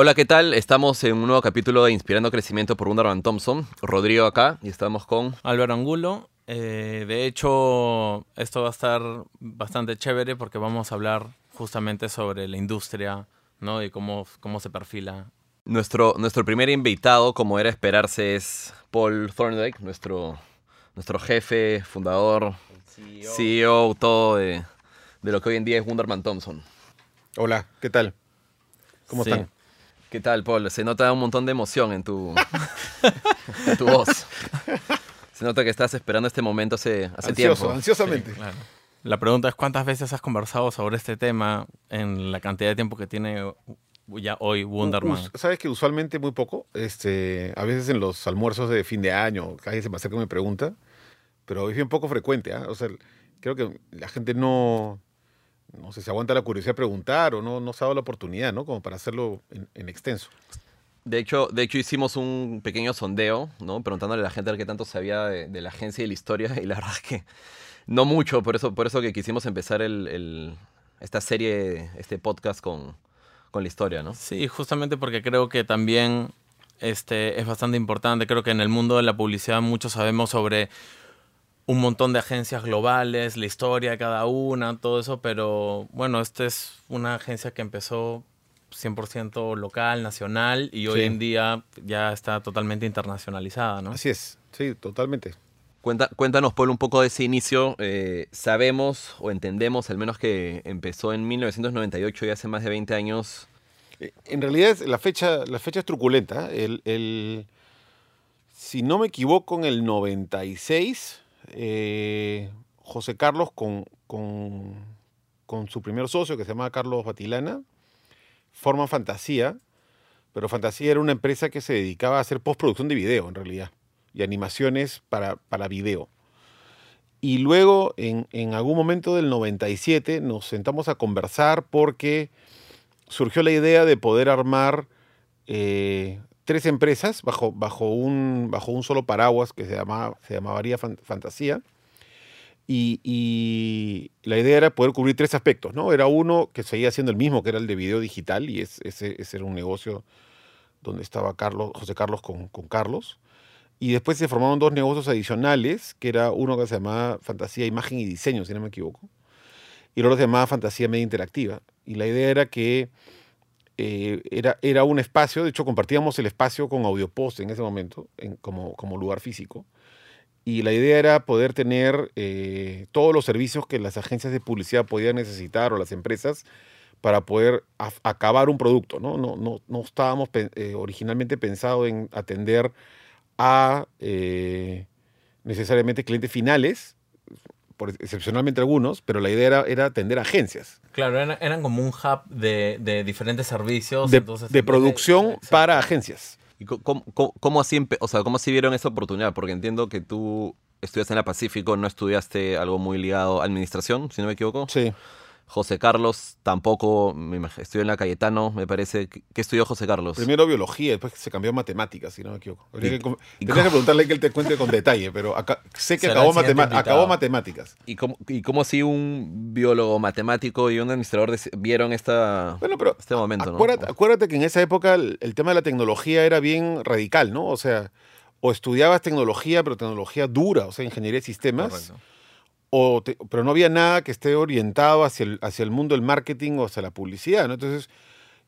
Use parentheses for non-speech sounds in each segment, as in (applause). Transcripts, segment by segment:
Hola, ¿qué tal? Estamos en un nuevo capítulo de Inspirando Crecimiento por Wunderman Thompson. Rodrigo acá y estamos con... Álvaro Angulo. Eh, de hecho, esto va a estar bastante chévere porque vamos a hablar justamente sobre la industria ¿no? y cómo, cómo se perfila. Nuestro, nuestro primer invitado, como era esperarse, es Paul Thorndike, nuestro, nuestro jefe, fundador, CEO. todo de, de lo que hoy en día es Wunderman Thompson. Hola, ¿qué tal? ¿Cómo Sí. están? ¿Qué tal, Paul? Se nota un montón de emoción en tu, en tu voz. Se nota que estás esperando este momento hace, hace Ansioso, tiempo. ansiosamente. Claro. La pregunta es cuántas veces has conversado sobre este tema en la cantidad de tiempo que tiene ya hoy Wonderman. Sabes que usualmente muy poco. Este, a veces en los almuerzos de fin de año, alguien se me acerca y me pregunta, pero es bien poco frecuente. ¿ah? O sea, creo que la gente no, no sé, se aguanta la curiosidad de preguntar o no, no se ha dado la oportunidad, ¿no? Como para hacerlo en, en extenso. De hecho, de hecho, hicimos un pequeño sondeo, ¿no? Preguntándole a la gente a ver qué tanto sabía de, de la agencia y de la historia. Y la verdad es que no mucho. Por eso, por eso que quisimos empezar el, el- esta serie, este podcast con, con la historia, ¿no? Sí, justamente porque creo que también este, es bastante importante. Creo que en el mundo de la publicidad muchos sabemos sobre un montón de agencias globales, la historia de cada una, todo eso, pero bueno, esta es una agencia que empezó 100% local, nacional y hoy Sí. en día ya está totalmente internacionalizada, ¿no? Así es, sí, totalmente. Cuenta- cuéntanos, Paul, un poco de ese inicio. Eh, sabemos o entendemos, al menos que empezó en 1998 y hace más de 20 años. Eh, En realidad la fecha, la fecha es truculenta. El, el- si no me equivoco, en el 96, eh, José Carlos con, con, su primer socio, que se llama Carlos Batilana, forman Fantasía, pero Fantasía era una empresa que se dedicaba a hacer postproducción de video, en realidad, y animaciones para, para video. Y luego, en, en algún momento del 97, nos sentamos a conversar porque surgió la idea de poder armar eh, tres empresas bajo, bajo, un, bajo un solo paraguas que se, llamaba, se llamaría Fan- Fantasía. Y, y la idea era poder cubrir tres aspectos, ¿no? Era uno que seguía siendo el mismo, que era el de video digital, y es- ese, ese era un negocio donde estaba Carlos, José Carlos con, con Carlos. Y después se formaron dos negocios adicionales, que era uno que se llamaba Fantasía Imagen y Diseño, si no me equivoco, y el otro se llamaba Fantasía Media Interactiva. Y la idea era que eh, era, era un espacio, de hecho compartíamos el espacio con Audiopost en ese momento, en- como, como lugar físico. Y la idea era poder tener eh, todos los servicios que las agencias de publicidad podían necesitar o las empresas para poder acabar un producto. No, no, no, no estábamos eh, originalmente pensado en atender a necesariamente clientes finales, por, excepcionalmente algunos, pero la idea era, era atender agencias Claro, eran, eran como un hub de, de diferentes servicios. de, entonces, de producción para agencias. ¿Y cómo, cómo- cómo así, empe- o sea, cómo así vieron esa oportunidad? Porque entiendo que tú estudiaste en la Pacífico, no estudiaste algo muy ligado a administración, si no me equivoco. Sí. José Carlos tampoco, estudió en la Cayetano, me parece. ¿Qué estudió José Carlos? Primero biología, después se cambió a matemáticas, si no me equivoco. Habría ¿Y- que, (laughs) tendría cómo? que preguntarle que él te cuente con detalle, pero acá, sé que acabó, matemáticas. ¿Y cómo, ¿Y cómo así un biólogo matemático y un administrador de- vieron esta, Bueno, pero este momento? ¿no? acuérdate, acuérdate que en esa época el, el tema de la tecnología era bien radical, ¿no? O sea, o estudiabas tecnología, pero tecnología dura, o sea, ingeniería de sistemas, Correcto. O te- pero no había nada que esté orientado hacia el, hacia el mundo del marketing o hacia la publicidad, ¿no? Entonces,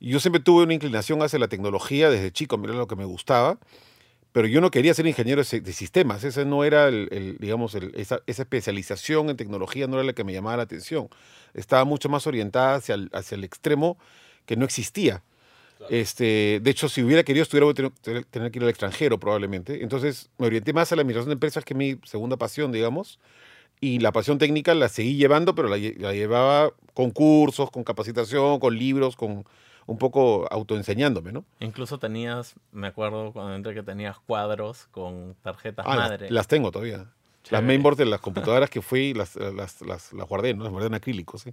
yo siempre tuve una inclinación hacia la tecnología desde chico, mira lo que me gustaba, pero yo no quería ser ingeniero de, si- de sistemas, ese no era, el, el, digamos, el- esa, esa especialización en tecnología no era la que me llamaba la atención. Estaba mucho más orientada hacia el, hacia el extremo que no existía. Este, de hecho, si hubiera querido estudiar, hubiera tenido- tener, tener que ir al extranjero probablemente. Entonces, me orienté más a la administración de empresas, que es mi segunda pasión, digamos. Y la pasión técnica la seguí llevando, pero la, la llevaba con cursos, con capacitación, con libros, con un poco autoenseñándome, ¿no? Incluso tenías, me acuerdo cuando entré que tenías cuadros con tarjetas Ah, las- madre. las, tengo todavía. Las Chévere. mainboards de las computadoras que fui, las, las, las, las guardé, ¿no? Las guardé en acrílico, sí.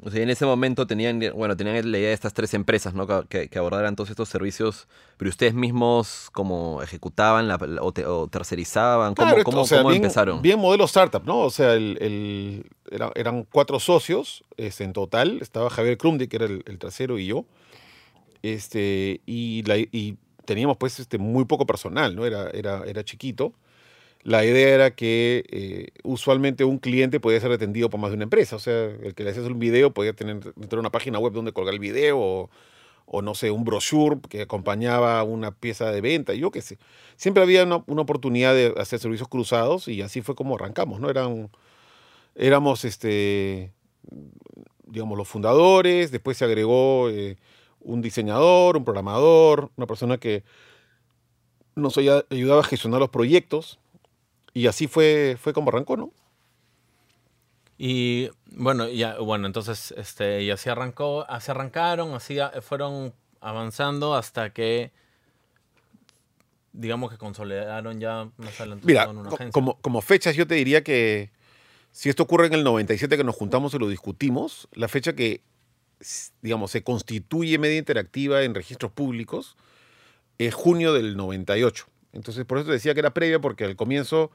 O sea, en ese momento tenían, bueno, tenían la idea de estas tres empresas, ¿no? Que, que- abordaran todos estos servicios, pero ustedes mismos como ejecutaban la- o, te- o tercerizaban, ¿cómo, Claro, cómo- o sea, cómo bien, empezaron? Bien modelo startup, ¿no? O sea, el, el- era- eran cuatro socios este, en total. Estaba Javier Krumdi, que era el, el trasero, y yo. Este, y, la- y teníamos pues este, muy poco personal, ¿no? Era, era, era chiquito. La idea era que eh, usualmente un cliente podía ser atendido por más de una empresa. O sea, el que le hacías un video podía tener, tener una página web donde colgar el video o, o, no sé, un brochure que acompañaba una pieza de venta, yo qué sé. Siempre había una, una oportunidad de hacer servicios cruzados y así fue como arrancamos, ¿no? Eran, éramos, este, digamos, los fundadores, después se agregó eh, un diseñador, un programador, una persona que nos ayudaba a gestionar los proyectos y así fue, fue como arrancó, ¿no? Y bueno, ya, bueno, entonces, este, y así arrancó, así arrancaron, así a- fueron avanzando hasta que, digamos que consolidaron ya más adelante Mira, en una agencia. como, como fechas yo te diría que si esto ocurre en el 97 que nos juntamos y lo discutimos, la fecha que, digamos, se constituye media interactiva en registros públicos es junio del 98. Entonces, por eso decía que era previa porque al comienzo,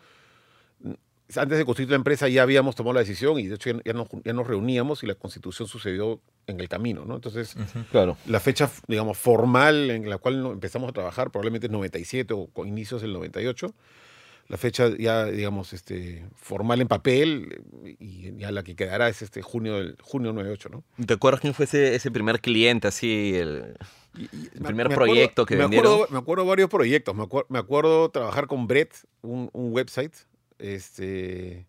antes de constituir la empresa ya habíamos tomado la decisión y de hecho ya, ya nos, ya nos reuníamos y la constitución sucedió en el camino, ¿no? Entonces, Claro. la fecha, digamos, formal en la cual empezamos a trabajar probablemente es 97 o con inicios del 98. La fecha ya, digamos, este, formal en papel y ya la que quedará es este junio del junio 98, ¿no? ¿Te acuerdas quién fue ese, ese primer cliente, así, el, me- primer me proyecto que me vendieron? Acuerdo, me acuerdo varios proyectos. Me, acuer- me acuerdo trabajar con Brett, un, un website. Este,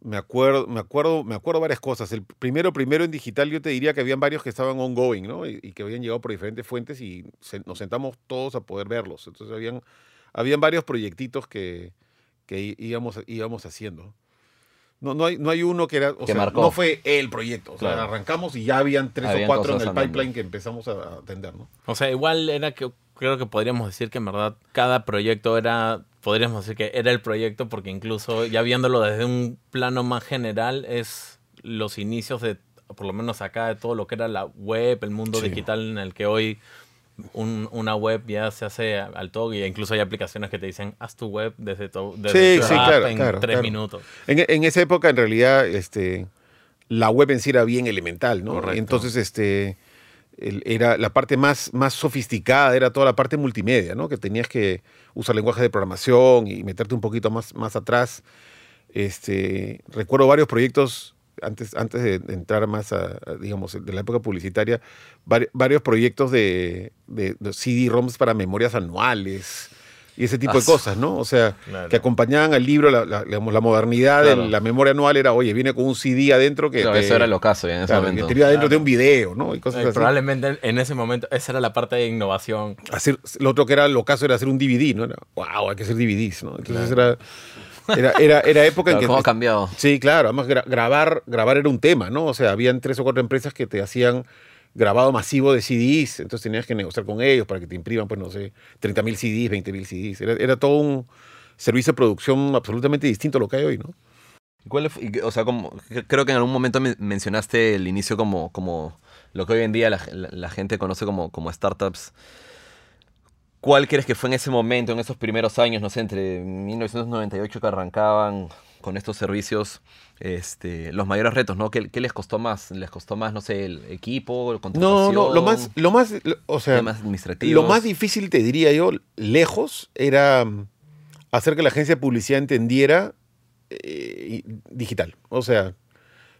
me acuerdo, me acuerdo, me acuerdo varias cosas. El primero, primero en digital, yo te diría que habían varios que estaban ongoing, ¿no? Y, y que habían llegado por diferentes fuentes y se- nos sentamos todos a poder verlos. Entonces habían, habían varios proyectitos que, que íbamos, íbamos haciendo. No, no, hay, no hay uno que era, o Que sea, marcó. no fue el proyecto. O sea, Claro. arrancamos y ya habían tres Habían o cuatro en el andando. pipeline que empezamos a atender, ¿no? O sea, igual era que creo que podríamos decir que en verdad cada proyecto era, podríamos decir que era el proyecto porque incluso ya viéndolo desde un plano más general es los inicios de, por lo menos acá, de todo lo que era la web, el mundo Sí. digital en el que hoy un- una web ya se hace al toque incluso hay aplicaciones que te dicen haz tu web desde tu, desde Sí, tu sí, app claro, en claro, tres claro. minutos. En, en esa época, en realidad, este, la web en sí era bien elemental, ¿no? Correcto. Entonces, este, era la parte más, más sofisticada, era toda la parte multimedia, ¿no? Que tenías que usar lenguaje de programación y meterte un poquito más, más atrás. Este, recuerdo varios proyectos, antes, antes de entrar más a, a, digamos, de la época publicitaria, vari- varios proyectos de, de, de CD-ROMs para memorias anuales y ese tipo Ah, de cosas, ¿no? O sea, Claro. que acompañaban al libro, la, la- digamos, la modernidad Claro. de la memoria anual era, oye, viene con un CD adentro que, Claro, te, eso era el ocaso ya en ese claro, que momento. te iba adentro Claro. de un video, ¿no? Y cosas Eh, así. probablemente en ese momento esa era la parte de innovación. Hacer, lo otro que era lo caso era hacer un DVD, ¿no? Era, wow, hay que hacer DVDs, ¿no? Entonces era, era, era, era época en que... ¿Cómo ha cambiado? Sí, claro, además gra- grabar, grabar era un tema, ¿no? O sea, habían tres o cuatro empresas que te hacían grabado masivo de CDs, entonces tenías que negociar con ellos para que te impriman, pues no sé, 30 mil CDs, 20 mil CDs. Era, era todo un servicio de producción absolutamente distinto a lo que hay hoy, ¿no? ¿Cuál fue- o sea, como, creo que en algún momento men- mencionaste el inicio como, como lo que hoy en día la, la- la gente conoce como, como startups. ¿Cuál crees que fue en ese momento, en esos primeros años, no sé, entre 1998 que arrancaban con estos servicios, este, los mayores retos, ¿no? ¿Qué, qué les costó más? ¿Les costó más, no sé, el equipo, el No, no, lo más, lo más, lo- o sea, temas administrativos? lo más difícil, te diría yo, lejos, era mm, hacer que la agencia de publicidad entendiera eh, digital. O sea,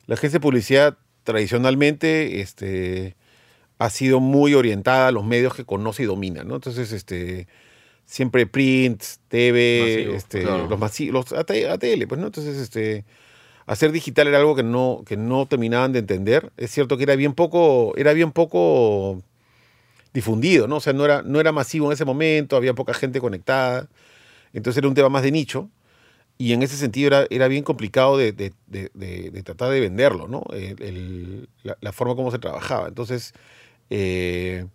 la agencia de publicidad tradicionalmente este, ha sido muy orientada a los medios que conoce y domina, ¿no? Entonces, este, siempre print, TV, Masivo, este, claro. los masivos, los AT ATL, pues, ¿no? Entonces, este, hacer digital era algo que no, que no terminaban de entender. Es cierto que era bien poco, era bien poco difundido, ¿no? O sea, no era, no era masivo en ese momento, había poca gente conectada. Entonces era un tema más de nicho. Y en ese sentido era, era bien complicado de, de- de- de- de tratar de venderlo, ¿no? El- el- la, la forma como se trabajaba. Entonces, eh,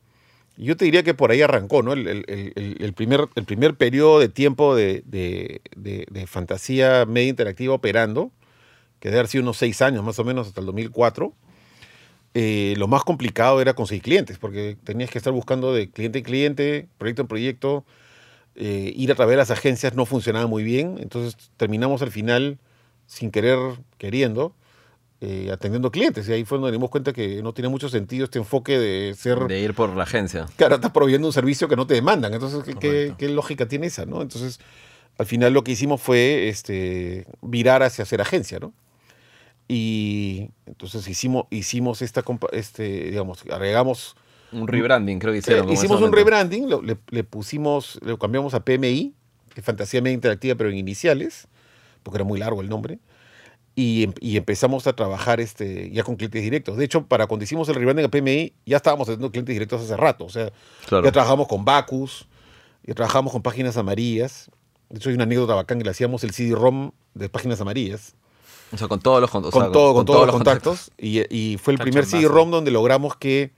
yo te diría que por ahí arrancó, ¿no? El, el- el- el primer, el primer periodo de tiempo de, de- de- de fantasía media interactiva operando, que debe haber sido unos seis años más o menos, hasta el 2004. eh, lo más complicado era conseguir clientes, porque tenías que estar buscando de cliente en cliente, proyecto en proyecto, eh, ir a través de las agencias no funcionaba muy bien, entonces terminamos al final, sin querer, queriendo, eh, atendiendo clientes. Y ahí fue donde nos dimos cuenta que no tiene mucho sentido este enfoque de ser... De ir por la agencia. Ahora estás proveyendo un servicio que no te demandan. Entonces, ¿qué, qué, lógica tiene esa? ¿no? Entonces, al final lo que hicimos fue este, virar hacia ser agencia, ¿no? Y entonces hicimos, hicimos esta, este, digamos, agregamos Un rebranding, creo que Sí, hicieron. hicimos un rebranding, le pusimos, lo cambiamos a PMI, que es Fantasía Media Interactiva, pero en iniciales, porque era muy largo el nombre, y, em- y empezamos a trabajar este, ya con clientes directos. De hecho, para cuando hicimos el rebranding a PMI, ya estábamos haciendo clientes directos hace rato. O sea, Claro. ya trabajamos con Bacus, ya trabajamos con páginas amarillas. De hecho, hay una anécdota bacán que le hacíamos el CD-ROM de páginas amarillas O sea, con todos los con- o con, todo, con, todos los contactos. contactos. Y, y fue el primer. CD-ROM donde logramos que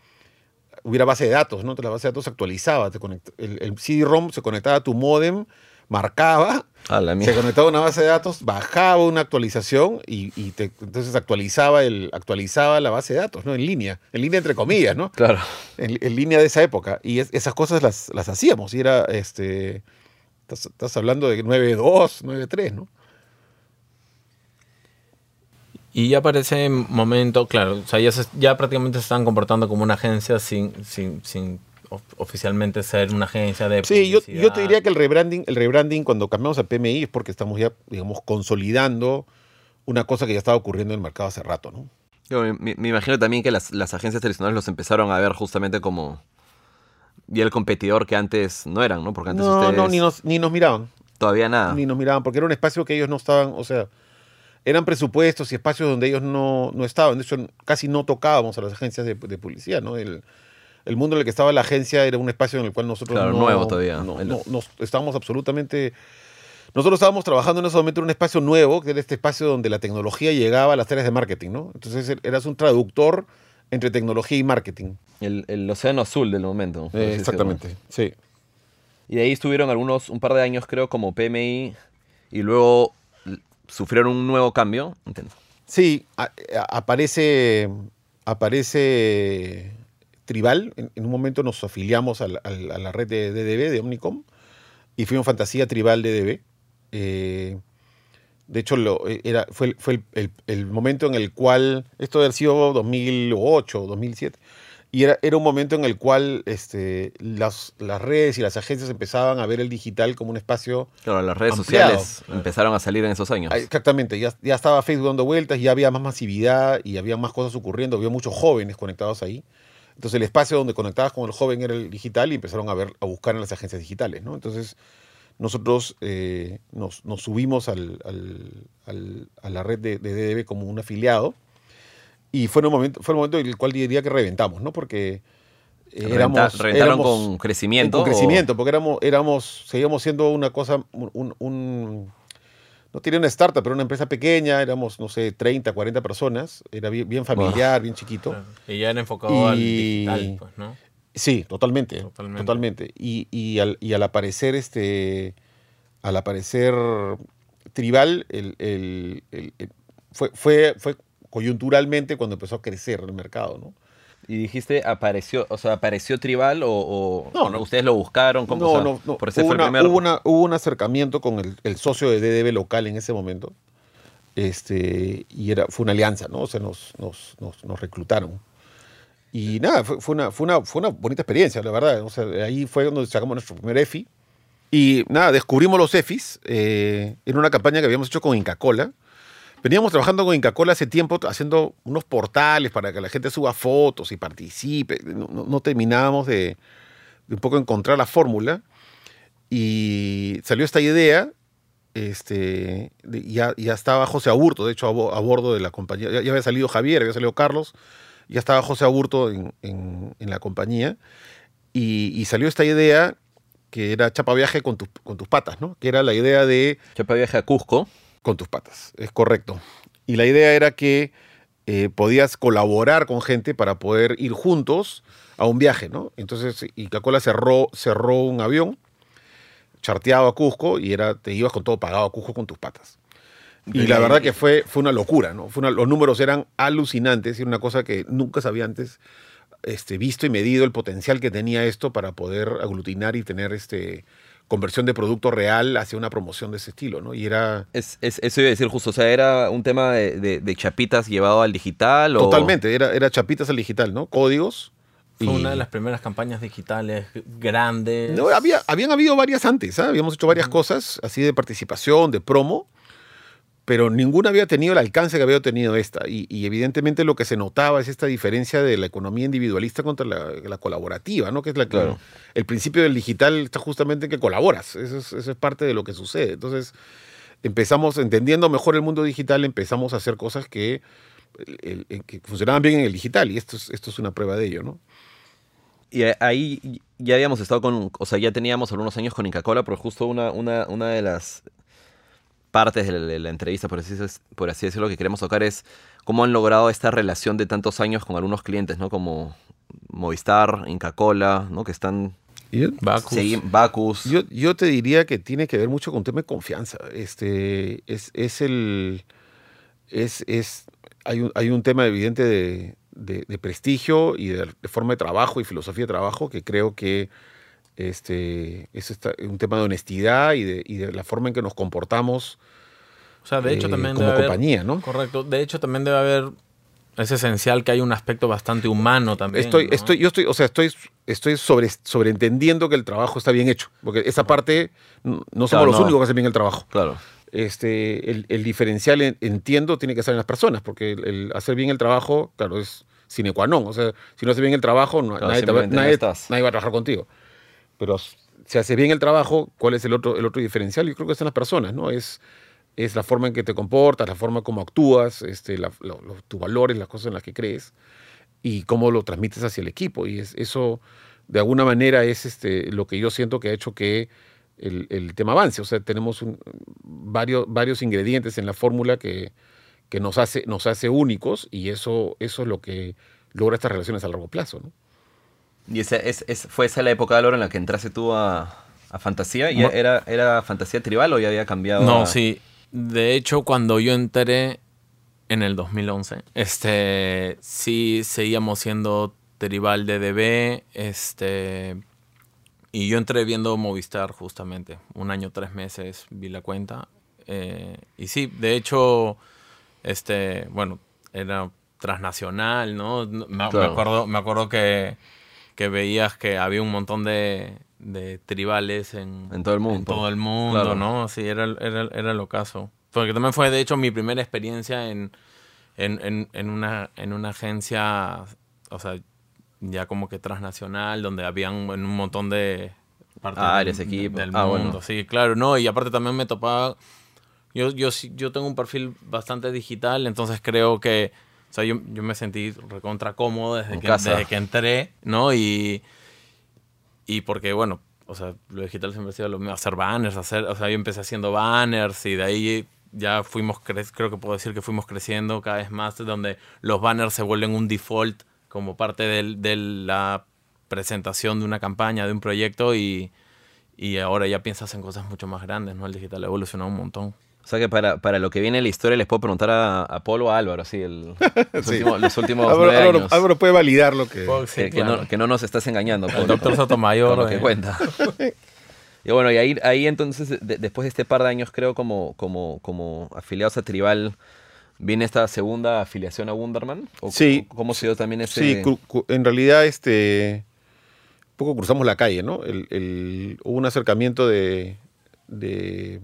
hubiera base de datos, ¿no? Entonces, La base de datos se actualizaba. te conect- el, el CD-ROM se conectaba a tu modem, marcaba, la se conectaba a una base de datos, bajaba una actualización y, y te- entonces actualizaba, el, actualizaba la base de datos, ¿no? En línea, en línea entre comillas, ¿no? Claro. En, en línea de esa época. Y es- esas cosas las, las hacíamos. Y era, este, estás, estás hablando de 9.2, 9.3, ¿no? Y ya para ese momento, claro, o sea, ya, se- ya prácticamente se estaban comportando como una agencia sin, sin, sin of- oficialmente ser una agencia de Sí, yo, yo te diría que el rebranding, el rebranding cuando cambiamos a PMI es porque estamos ya, digamos, consolidando una cosa que ya estaba ocurriendo en el mercado hace rato, ¿no? Yo me, me- me imagino también que las, las agencias tradicionales los empezaron a ver justamente como y el competidor que antes no eran, ¿no? Porque antes No, ustedes no, ni nos, ni nos miraban, todavía nada. ni nos miraban, porque era un espacio que ellos no estaban, o sea, eran presupuestos y espacios donde ellos no, no estaban. De hecho, casi no tocábamos a las agencias de, de publicidad, ¿no? El, el mundo en el que estaba la agencia era un espacio en el cual nosotros Claro, no, nuevo todavía. No, El- no- nos- estábamos absolutamente... Nosotros estábamos trabajando en ese momento en un espacio nuevo, que era este espacio donde la tecnología llegaba a las áreas de marketing, ¿no? Entonces er- eras un traductor entre tecnología y marketing. El, el océano azul del momento. decirlo. exactamente, sí. Y de ahí estuvieron algunos, un par de años creo, como PMI y luego sufrieron un nuevo cambio. Entiendo. Sí, a- a- aparece, aparece Tribal. En, en un momento nos afiliamos al- al- a la red de DDB, de Omnicom, y fuimos Fantasía Tribal DDB. Eh, de hecho, lo, eh, era, fue, fue el, el- el momento en el cual, esto debe haber sido 2008 o 2007, y era, era un momento en el cual este, las, las redes y las agencias empezaban a ver el digital como un espacio Claro, las redes Ampliado. sociales empezaron a salir en esos años. Ah, Exactamente, ya, ya estaba Facebook dando vueltas, ya había más masividad y había más cosas ocurriendo, había muchos jóvenes conectados ahí. Entonces el espacio donde conectabas con el joven era el digital y empezaron a ver, a buscar en las agencias digitales, ¿no? Entonces nosotros eh, nos, nos subimos al- al- al- a la red de, de DDB como un afiliado y fue, un momento, fue el momento en el cual diría que reventamos, ¿no? Porque eh, éramos... reventaron éramos- con crecimiento. con o- crecimiento, porque éramos, éramos, seguíamos siendo una cosa, un, un- un- no tenía una startup, pero una empresa pequeña, éramos, no sé, 30, 40 personas, era bien, bien familiar, bien chiquito. Claro. Y ya era enfocado al digital, pues, ¿no? Sí, totalmente, Totalmente. totalmente. Y, y al, y al aparecer este, al aparecer Tribal, el- el- fue, fue, fue coyunturalmente cuando empezó a crecer el mercado, ¿no? Y dijiste, apareció, o sea, apareció Tribal o, o- No, no. ustedes lo buscaron. ¿Cómo? No, O sea, no, no. Por hubo, una- primer. hubo una- hubo un acercamiento con el, el socio de DDB local en ese momento. Este, y era, fue una alianza, ¿no? O sea, nos, nos, nos, nos reclutaron. Y nada, fue, fue una, fue, una, fue una bonita experiencia, la verdad. O sea, ahí fue donde sacamos nuestro primer EFI. Y nada, descubrimos los EFIs eh, en una campaña que habíamos hecho con Inca Cola. Veníamos trabajando con Inca Cola hace tiempo haciendo unos portales para que la gente suba fotos y participe. No, no- terminábamos de, de un poco encontrar la fórmula. Y salió esta idea. Este, de- ya, ya estaba José Aburto, de hecho, a, a bordo de la compañía. Ya, ya había salido Javier, había salido Carlos. Ya estaba José Aburto en, en- en la compañía. Y, y salió esta idea que era chapa viaje con, tus- con tus patas, ¿no? Que era la idea de Chapa viaje a Cusco. Con tus patas, es correcto. Y la idea era que eh, podías colaborar con gente para poder ir juntos a un viaje, ¿no? Entonces, Inca-Cola cerró, cerró un avión charteado a Cusco y era, te ibas con todo pagado a Cusco con tus patas. Y la verdad que fue, fue una locura, ¿no? Fue una- los números eran alucinantes y una cosa que nunca se había antes este, visto y medido el potencial que tenía esto para poder aglutinar y tener este, conversión de producto real hacia una promoción de ese estilo, ¿no? Y era... Es, es- eso iba a decir justo, o sea, era un tema de, de- de chapitas llevado al digital o... Totalmente, era, era chapitas al digital, ¿no? Códigos. Fue y- una de las primeras campañas digitales grandes. No, había, habían habido varias antes, ¿ah? habíamos hecho varias cosas así de participación, de promo, pero ninguna había tenido el alcance que había tenido esta. Y, y evidentemente lo que se notaba es esta diferencia de la economía individualista contra la, la colaborativa, ¿no? Que es la que Claro. el principio del digital está justamente en que colaboras. Eso es, eso es parte de lo que sucede. Entonces, empezamos, entendiendo mejor el mundo digital, empezamos a hacer cosas que, el- el- que funcionaban bien en el digital. Y esto es, esto es una prueba de ello, ¿no? Y ahí ya habíamos estado con, o sea, ya teníamos algunos años con Inca Cola, pero justo una, una, una de las partes de la, de la entrevista, por así, por así decirlo, que queremos tocar es cómo han logrado esta relación de tantos años con algunos clientes, ¿no? Como Movistar, Inca Cola, ¿no? Que están... Bacus. segui- Bacus. Yo, yo te diría que tiene que ver mucho con un tema de confianza. Este, es, es el. Es, es, hay, un, hay un tema evidente de, de- de prestigio y de, de forma de trabajo y filosofía de trabajo que creo que este, es esta- un tema de honestidad y de, y de la forma en que nos comportamos O sea, de hecho eh, también como debe haber- compañía, ¿no? Correcto. De hecho también debe haber... Es esencial que hay un aspecto bastante humano también. Estoy, ¿no? estoy, yo estoy, o sea, estoy, estoy sobre, sobreentendiendo que el trabajo está bien hecho. Porque esa parte no somos Claro, los no. únicos que hacen bien el trabajo. Claro. este, el, el diferencial, en- entiendo, tiene que estar en las personas, porque el, el hacer bien el trabajo, claro, es sine qua non. O sea, si no haces bien el trabajo, no- Claro, nadie, te va, simplemente no nadie- estás. nadie va a trabajar contigo. Pero si haces bien el trabajo, ¿cuál es el otro, el otro diferencial? Yo creo que en las personas, ¿no? Es, es la forma en que te comportas, la forma como actúas, este, la- lo- lo- tus valores, las cosas en las que crees y cómo lo transmites hacia el equipo. Y es, eso, de alguna manera, es este, lo que yo siento que ha hecho que el, el tema avance. O sea, tenemos un- varios, varios ingredientes en la fórmula que, que nos, hace, nos hace únicos y eso, eso es lo que logra estas relaciones a largo plazo. ¿no? Y esa, es, es- fue esa la época, Laura, en la que entraste tú a, a Fantasía. ¿Ya Mo- era, ¿Era Fantasía Tribal o ya había cambiado? No, a- sí. De hecho, cuando yo entré en el 2011, este, sí seguíamos siendo Tribal de DB, este, y yo entré viendo Movistar justamente, un año, tres meses, vi la cuenta, eh, y sí, de hecho, este, bueno, era transnacional, ¿no? Me, acuerdo, me acuerdo que, que veías que había un montón de, de tribales en, En todo el mundo. en todo el mundo, Claro. ¿no? Sí, era, era, era el ocaso. Porque también fue, de hecho, mi primera experiencia en, en, en, en una, en una agencia, o sea, ya como que transnacional, donde habían un montón de partes Ah, del- Ah, mundo. bueno. Sí, claro, ¿no? Y aparte también me topaba... Yo, yo, yo tengo un perfil bastante digital, entonces creo que... O sea, yo, yo me sentí recontra cómodo desde En que, casa. desde que entré, ¿no? Y, y porque, bueno, o sea, lo digital siempre ha sido lo mío, hacer banners, hacer, o sea, yo empecé haciendo banners y de ahí ya fuimos, cre- creo que puedo decir que fuimos creciendo cada vez más, donde los banners se vuelven un default como parte del- de la presentación de una campaña, de un proyecto y, y ahora ya piensas en cosas mucho más grandes, ¿no? El digital ha evolucionado un montón. O sea que para, para lo que viene en la historia les puedo preguntar a, a Polo o a Álvaro, sí, el- (laughs) los, Sí. últimos, los últimos Álvaro, nueve Álvaro- años. Álvaro puede validar lo que... que, que no, que no nos estás engañando. El Polo, doctor con- Sotomayor. con lo que eh, cuenta. (laughs) y bueno, y ahí, ahí entonces, de- después de este par de años, creo, como, como, como afiliados a Tribal, ¿viene esta segunda afiliación a Wunderman? ¿O Sí. ¿Cómo se dio también ese...? Sí, en realidad, este, un poco cruzamos la calle, ¿no? El, el- hubo un acercamiento de, de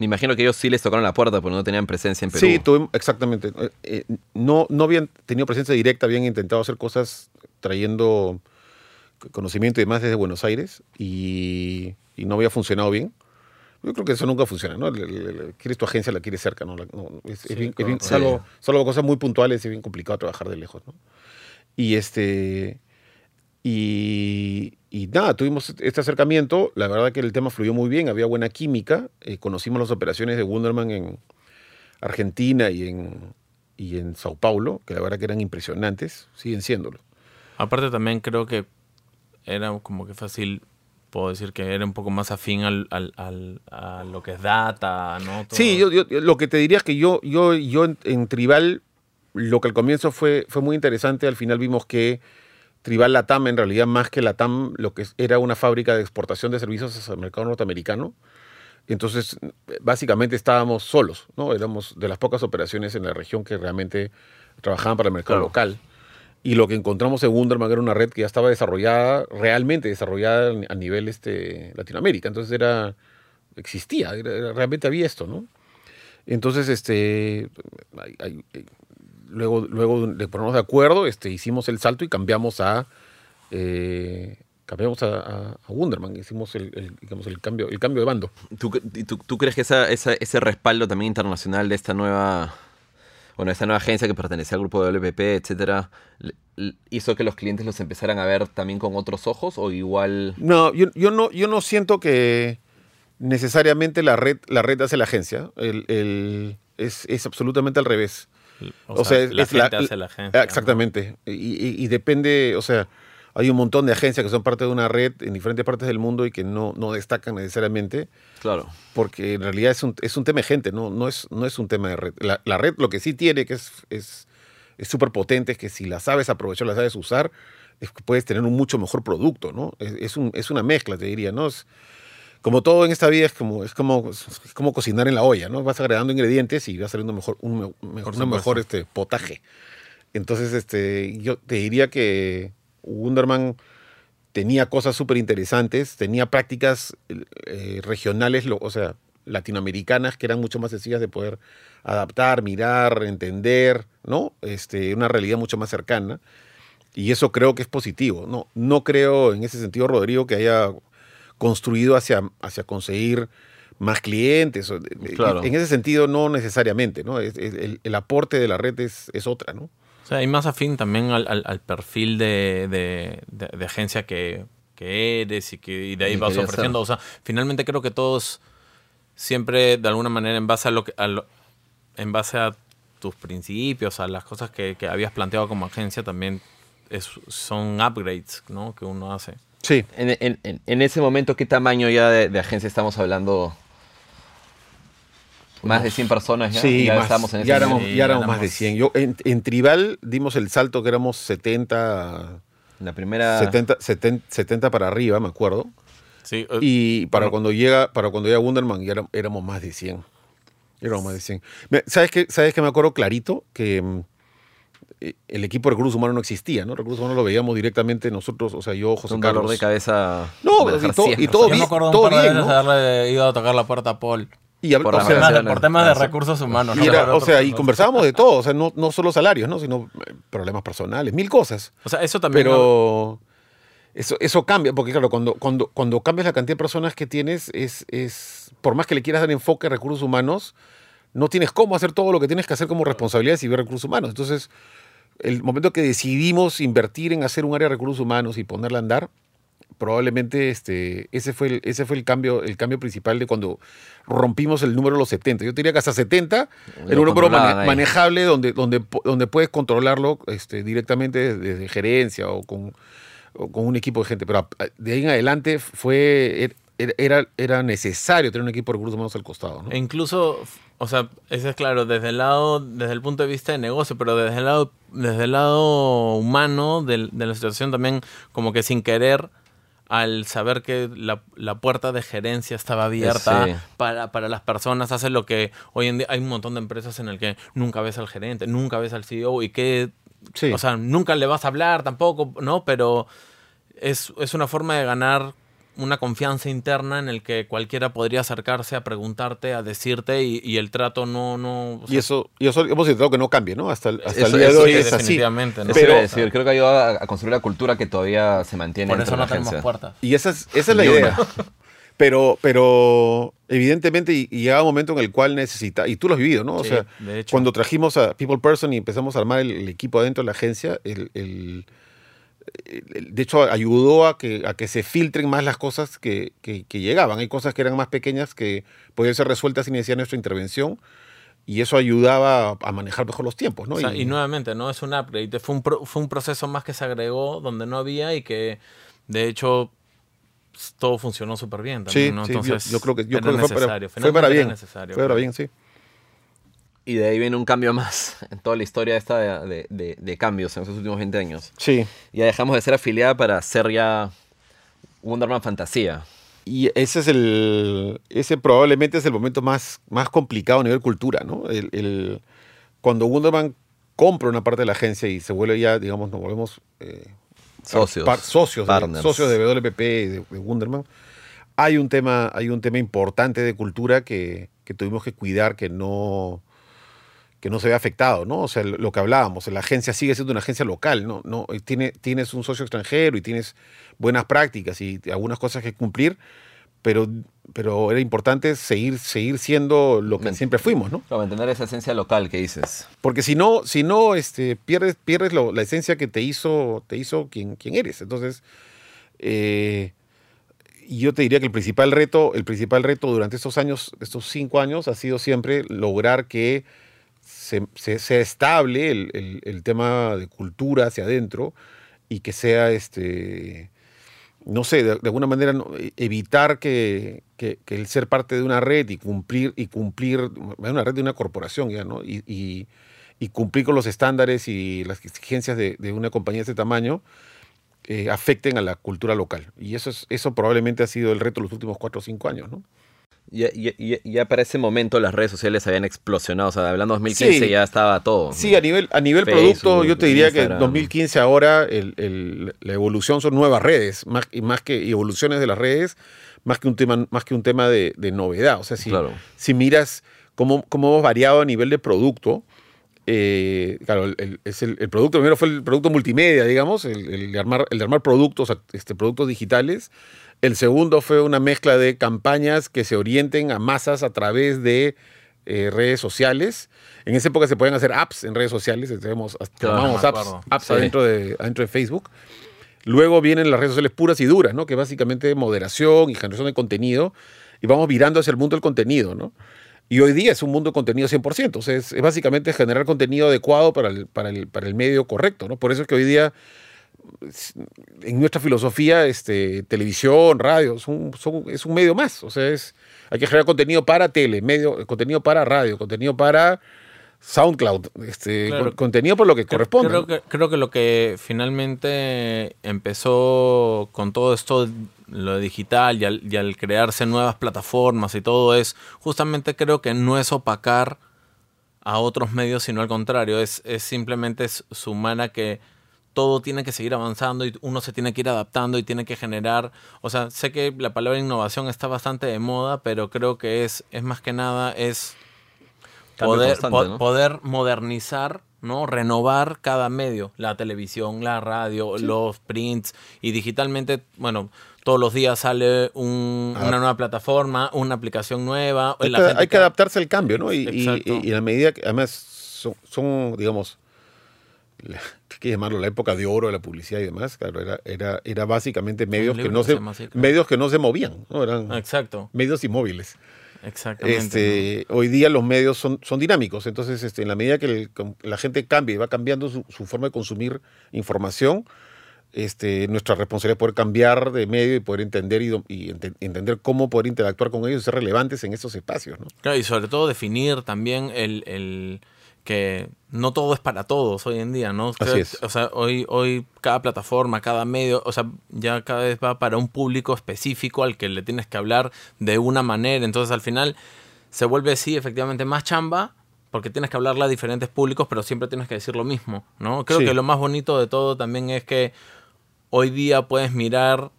Me imagino que ellos sí les tocaron la puerta porque no tenían presencia en Perú. Sí, tuvimos, exactamente. Eh, eh, no, no habían tenido presencia directa, habían intentado hacer cosas trayendo conocimiento y demás desde Buenos Aires y, y no había funcionado bien. Yo creo que eso nunca funciona, ¿no? Le- le- le- quieres tu agencia, la quieres cerca, ¿no? La- no, es, es Sí, bien- es bien- salvo cosas muy puntuales, es bien complicado trabajar de lejos, ¿no? Y este... Y, y nada, tuvimos este acercamiento. La verdad que el tema fluyó muy bien, había buena química. eh, conocimos las operaciones de Wunderman en Argentina y en, y en Sao Paulo, que la verdad que eran impresionantes, siguen siéndolo. Aparte también creo que era como que fácil, puedo decir que era un poco más afín al, al- al- a lo que es data, ¿no? Todo. Sí, yo, yo- yo lo que te diría es que yo, yo, yo en, en Tribal, lo que al comienzo fue, fue muy interesante, al final vimos que Tribal Latam, en realidad más que Latam, lo que era una fábrica de exportación de servicios hacia el mercado norteamericano. Entonces, básicamente estábamos solos, ¿no? Éramos de las pocas operaciones en la región que realmente trabajaban para el mercado Claro. local. Y lo que encontramos en Wunderman era una red que ya estaba desarrollada, realmente desarrollada a nivel este, Latinoamérica. Entonces era, existía, era- realmente había esto, ¿no? Entonces, este, hay- hay- luego, luego de ponernos de acuerdo, este, hicimos el salto y cambiamos a, eh, cambiamos a, a- a Wunderman, hicimos el, el, digamos, el cambio, el cambio de bando. ¿Tú, tú- tú crees que esa, esa- ese respaldo también internacional de esta nueva, bueno, esta nueva agencia que pertenecía al grupo de WPP, etcétera, hizo que los clientes los empezaran a ver también con otros ojos o igual? No, yo, yo no, yo no siento que necesariamente la red, la red hace la agencia. El, el- es, es absolutamente al revés. O, sea, la es gente hace la agencia. Exactamente. Y, y- y depende, o sea, hay un montón de agencias que son parte de una red en diferentes partes del mundo y que no, no destacan necesariamente, Claro. porque en realidad es un, es un tema de gente, no, no, es, no es un tema de red. La, la red lo que sí tiene, que es es es súper potente, es que si la sabes aprovechar, la sabes usar, es que puedes tener un mucho mejor producto, ¿no? Es, es un- es una mezcla, te diría, ¿no? Es, como todo en esta vida es como, es como, es como cocinar en la olla, ¿no? Vas agregando ingredientes y va saliendo mejor, un, me- mejor, mejor este, potaje. Entonces, este, yo te diría que Wunderman tenía cosas súper interesantes, tenía prácticas eh, regionales, lo- o sea, latinoamericanas, que eran mucho más sencillas de poder adaptar, mirar, entender, ¿no? Este, una realidad mucho más cercana. Y eso creo que es positivo. No, no creo en ese sentido, Rodrigo, que haya construido hacia, hacia conseguir más clientes. Claro. En ese sentido, no necesariamente, ¿no? Es- es- el, el aporte de la red es, es otra, ¿no? O sea, hay más afín también al, al- al perfil de, de- de- de agencia que, que eres y que y de ahí Y vas ofreciendo. O sea, finalmente creo que todos siempre, de alguna manera, en base a lo que, a lo- en base a tus principios, a las cosas que, que habías planteado como agencia, también es- son upgrades, ¿no? Que uno hace. Sí. En, en- en- en ese momento, ¿qué tamaño ya de, de agencia estamos hablando? ¿Más de 100 personas ya? Sí, ya más, estábamos en ese ya éramos, ya éramos más de éramos- 100. Yo, en, en Tribal dimos el salto que éramos 70, La primera... 70, 70, 70 para arriba, me acuerdo. Sí, eh, Y para bueno. cuando llega para cuando llega Wunderman ya éramos más de 100. Éramos más de 100. Me- ¿Sabes qué? ¿Sabes qué me acuerdo clarito? Que mm, el equipo de recursos humanos no existía, ¿no? Recursos humanos lo veíamos directamente nosotros, o sea, yo, José un dolor Carlos. de cabeza. No, manejar y todo- 100 y todo yo personas. me bien, acuerdo un todo par de bien, veces ¿no? haberle ido a tocar la puerta a Paul. Y, Por o sea, temas, de, por temas de Ah, recursos humanos. y no era- o sea, y conversábamos de todo, o sea, no, no solo salarios, ¿no? Sino eh, problemas personales, mil cosas. O sea, eso también. Pero eso, eso cambia, porque claro, cuando, cuando, cuando cambias la cantidad de personas que tienes, es, es, por más que le quieras dar enfoque a recursos humanos, no tienes cómo hacer todo lo que tienes que hacer como responsabilidad de ver recursos humanos. Entonces, el momento que decidimos invertir en hacer un área de recursos humanos y ponerla a andar, probablemente este, ese fue, el, ese fue el, cambio, el cambio principal de cuando rompimos el número de los 70. Yo diría que hasta 70 Lo era un número mane- manejable donde, donde, donde puedes controlarlo este, directamente desde, desde gerencia o con, o con un equipo de gente. Pero a- de ahí en adelante fue, er- era, era necesario tener un equipo de recursos humanos al costado. ¿no? E incluso, o sea, eso es claro, desde el lado, desde el punto de vista de negocio, pero desde el lado, desde el lado humano del- de, la situación también, como que sin querer, al saber que la, la puerta de gerencia estaba abierta Sí. para, para las personas, hace lo que hoy en día hay un montón de empresas en el que nunca ves al gerente, nunca ves al CEO y que, Sí. o sea, nunca le vas a hablar tampoco, ¿no? Pero es, es una forma de ganar una confianza interna en el que cualquiera podría acercarse a preguntarte, a decirte y, y el trato no... no o y eso, y eso hemos intentado que no cambie, ¿no? Hasta, el- hasta Eso- el día de hoy sí, es así. definitivamente, ¿no? Eso Pero- decir, creo que ayuda a, a construir la cultura que todavía se mantiene Por eso no tenemos agencia. puertas. Y esa es, esa es la idea. (laughs) Pero, pero evidentemente y- y llegaba un momento en el cual necesita, y tú lo has vivido, ¿no? O Sí, sea, de hecho. cuando trajimos a People Person y empezamos a armar el, el equipo adentro de la agencia, el- de hecho ayudó a que, a que se filtren más las cosas que, que- que llegaban. Hay cosas que eran más pequeñas que podían ser resueltas sin necesidad de nuestra intervención. Y eso ayudaba a, manejar mejor los tiempos, ¿no? O sea, y nuevamente, ¿no? Es un upgrade. Fue un, pro- fue un proceso más que se agregó donde no había y que, de hecho, todo funcionó súper bien Sí, también, ¿no? sí, yo- Entonces, yo, creo que, yo creo que fue para, fue para bien. fue para bien, sí. Y de ahí viene un cambio más (laughs) en toda la historia esta de, de- de- de cambios en esos últimos 20 años. Sí. Ya dejamos de ser afiliada para ser ya Wonderman Fantasía. Y ese es el. Ese probablemente es el momento más, más complicado a nivel cultura, ¿no? El, el- cuando Wonderman compra una parte de la agencia y se vuelve ya, digamos, nos volvemos eh, Socios. par- socios, de, socios de WPP y de, de Wonderman. Hay un tema, hay un tema importante de cultura que, que tuvimos que cuidar que no que no se vea afectado, ¿no? O sea, lo que hablábamos, la agencia sigue siendo una agencia local, ¿no? no tiene, tienes un socio extranjero y tienes buenas prácticas y algunas cosas que cumplir, pero, pero era importante seguir, seguir siendo lo que siempre fuimos, ¿no? Para mantener esa esencia local que dices. Porque si no, si no este, pierdes, pierdes lo- la esencia que te hizo, te hizo quien, quien eres. Entonces, eh, yo te diría que el principal reto, el principal reto durante estos años, estos cinco años, ha sido siempre lograr que se, se- sea estable el, tema de cultura hacia adentro y que sea este no sé, de, alguna manera e- evitar que, el ser parte de una red y cumplir, y cumplir, una red de una corporación ya, ¿no? Y, y- cumplir con los estándares y las exigencias de, una compañía de este tamaño eh, afecten a la cultura local. Y eso, es, eso probablemente ha sido el reto los últimos cuatro o cinco años, ¿no? Ya, ya- ya- ya para ese momento las redes sociales habían explosionado. O sea, hablando de 2015 Sí. ya estaba todo. Sí, a nivel, a nivel Facebook, producto, yo te diría que en Instagram. 2015 ahora el- el- la evolución son nuevas redes, más, y más que evoluciones de las redes, más que un tema, más que un tema de, de novedad. O sea, si, Claro. si miras cómo, cómo hemos variado a nivel de producto, eh, claro, el, el- es el, el producto primero fue el producto multimedia, digamos, el, el de, armar, el de armar productos, este, productos digitales. El segundo fue una mezcla de campañas que se orienten a masas a través de eh, redes sociales. En esa época se podían hacer apps en redes sociales, tenemos, Claro, apps, acuerdo. apps Sí. adentro, de, adentro de Facebook. Luego vienen las redes sociales puras y duras, ¿no? Que básicamente moderación y generación de contenido. Y vamos virando hacia el mundo del contenido, ¿no? Y hoy día es un mundo de contenido 100%. O sea, es, es básicamente generar contenido adecuado para el, para, el, para el medio correcto, ¿no? Por eso es que hoy día, en nuestra filosofía, este, televisión, radio, son, son- es un medio más. O sea, es, hay que generar contenido para tele, medio, contenido para radio, contenido para SoundCloud, este, Claro. contenido por lo que corresponde. Creo que, creo que lo que finalmente empezó con todo esto, lo digital y al, y al crearse nuevas plataformas y todo es, justamente creo que no es opacar a otros medios, sino al contrario, es, es simplemente sumar a que todo tiene que seguir avanzando y uno se tiene que ir adaptando y tiene que generar, o sea, sé que la palabra innovación está bastante de moda, pero creo que es, es más que nada, es poder, constante, po- ¿no? poder modernizar, ¿no? Renovar cada medio, la televisión, la radio, los prints y digitalmente, bueno, todos los días sale un- una nueva plataforma, una aplicación nueva. Hay, la que, gente hay que adaptarse al cambio, ¿no? Y, y, la medida que, además, son, son, digamos, (laughs) que llamarlo la época de oro de la publicidad y demás, claro, era, era, era básicamente medios que, no se así, medios que no se movían, ¿no? Eran Exacto, medios inmóviles. exactamente. Este, Hoy día los medios son, son dinámicos, entonces este, en la medida que el- la gente cambie y va cambiando su, su forma de consumir información, este, nuestra responsabilidad es poder cambiar de medio y poder entender y, entender cómo poder interactuar con ellos y ser relevantes en esos espacios. ¿no? Claro, y sobre todo definir también el, el que no todo es para todos hoy en día, ¿no? Creo- es. O sea, hoy, hoy cada plataforma, cada medio, o sea, ya cada vez va para un público específico al que le tienes que hablar de una manera. Entonces al final se vuelve, sí, efectivamente más chamba, porque tienes que hablarle a diferentes públicos, pero siempre tienes que decir lo mismo, ¿no? Creo Sí. que lo más bonito de todo también es que hoy día puedes mirar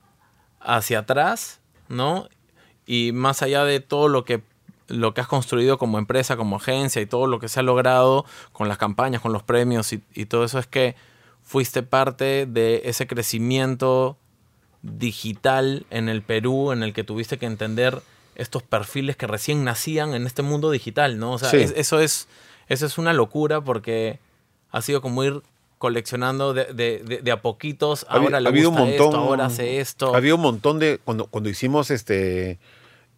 hacia atrás, ¿no? Y más allá de todo lo que lo que has construido como empresa, como agencia y todo lo que se ha logrado con las campañas, con los premios y, y todo eso es que fuiste parte de ese crecimiento digital en el Perú en el que tuviste que entender estos perfiles que recién nacían en este mundo digital, ¿no? O sea, Sí. es- eso es eso es una locura porque ha sido como ir coleccionando de, de- de- de a poquitos. Ha Ahora le ha habido un gusta montón, esto, ahora hace esto. Había un montón de, cuando, cuando hicimos este,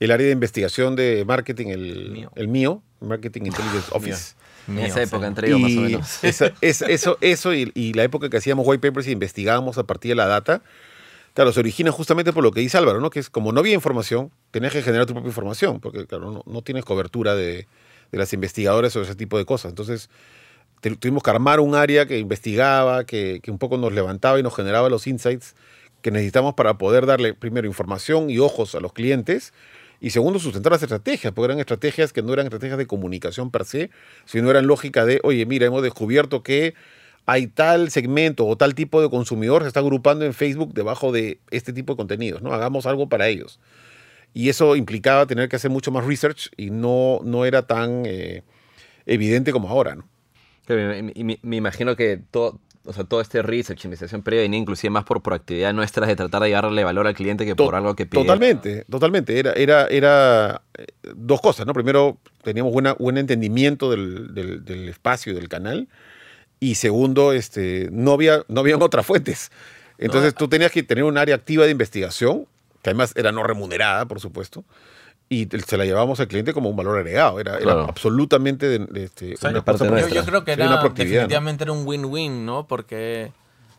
el área de investigación de marketing, el Mío. el mío, Marketing Intelligence Office. En Mío, esa época entre ellos más o menos. (laughs) esa- es- eso, eso y, y la época que hacíamos white papers y investigábamos a partir de la data, claro, se origina justamente por lo que dice Álvaro, ¿no? Que es como no había información, tenías que generar tu propia información, porque claro, no, no tienes cobertura de, de las investigadoras sobre ese tipo de cosas. Entonces, te- tuvimos que armar un área que investigaba, que, que un poco nos levantaba y nos generaba los insights que necesitamos para poder darle primero información y ojos a los clientes y segundo sustentar las estrategias, porque eran estrategias que no eran estrategias de comunicación per se, sino eran lógica de, oye, mira, hemos descubierto que hay tal segmento o tal tipo de consumidor se está agrupando en Facebook debajo de este tipo de contenidos, ¿no? Hagamos algo para ellos. Y eso implicaba tener que hacer mucho más research y no, no era tan eh, evidente como ahora, ¿no? Me, me- imagino que todo, o sea, todo este research, investigación previa, venía inclusive más por proactividad nuestra de tratar de darle valor al cliente que To- por algo que pide. Totalmente, totalmente. Era, era, era eh, dos cosas, ¿no? Primero, teníamos buena, buen entendimiento del, del- del espacio y del canal. Y segundo, este, no, había, no habían (laughs) otras fuentes. Entonces tú tenías que tener un área activa de investigación, que además era no remunerada, por supuesto, y se la llevábamos al cliente como un valor agregado. Era, absolutamente de, de, este, O sea, una parte cosa yo, creo que era una definitivamente era un win-win, ¿no? Porque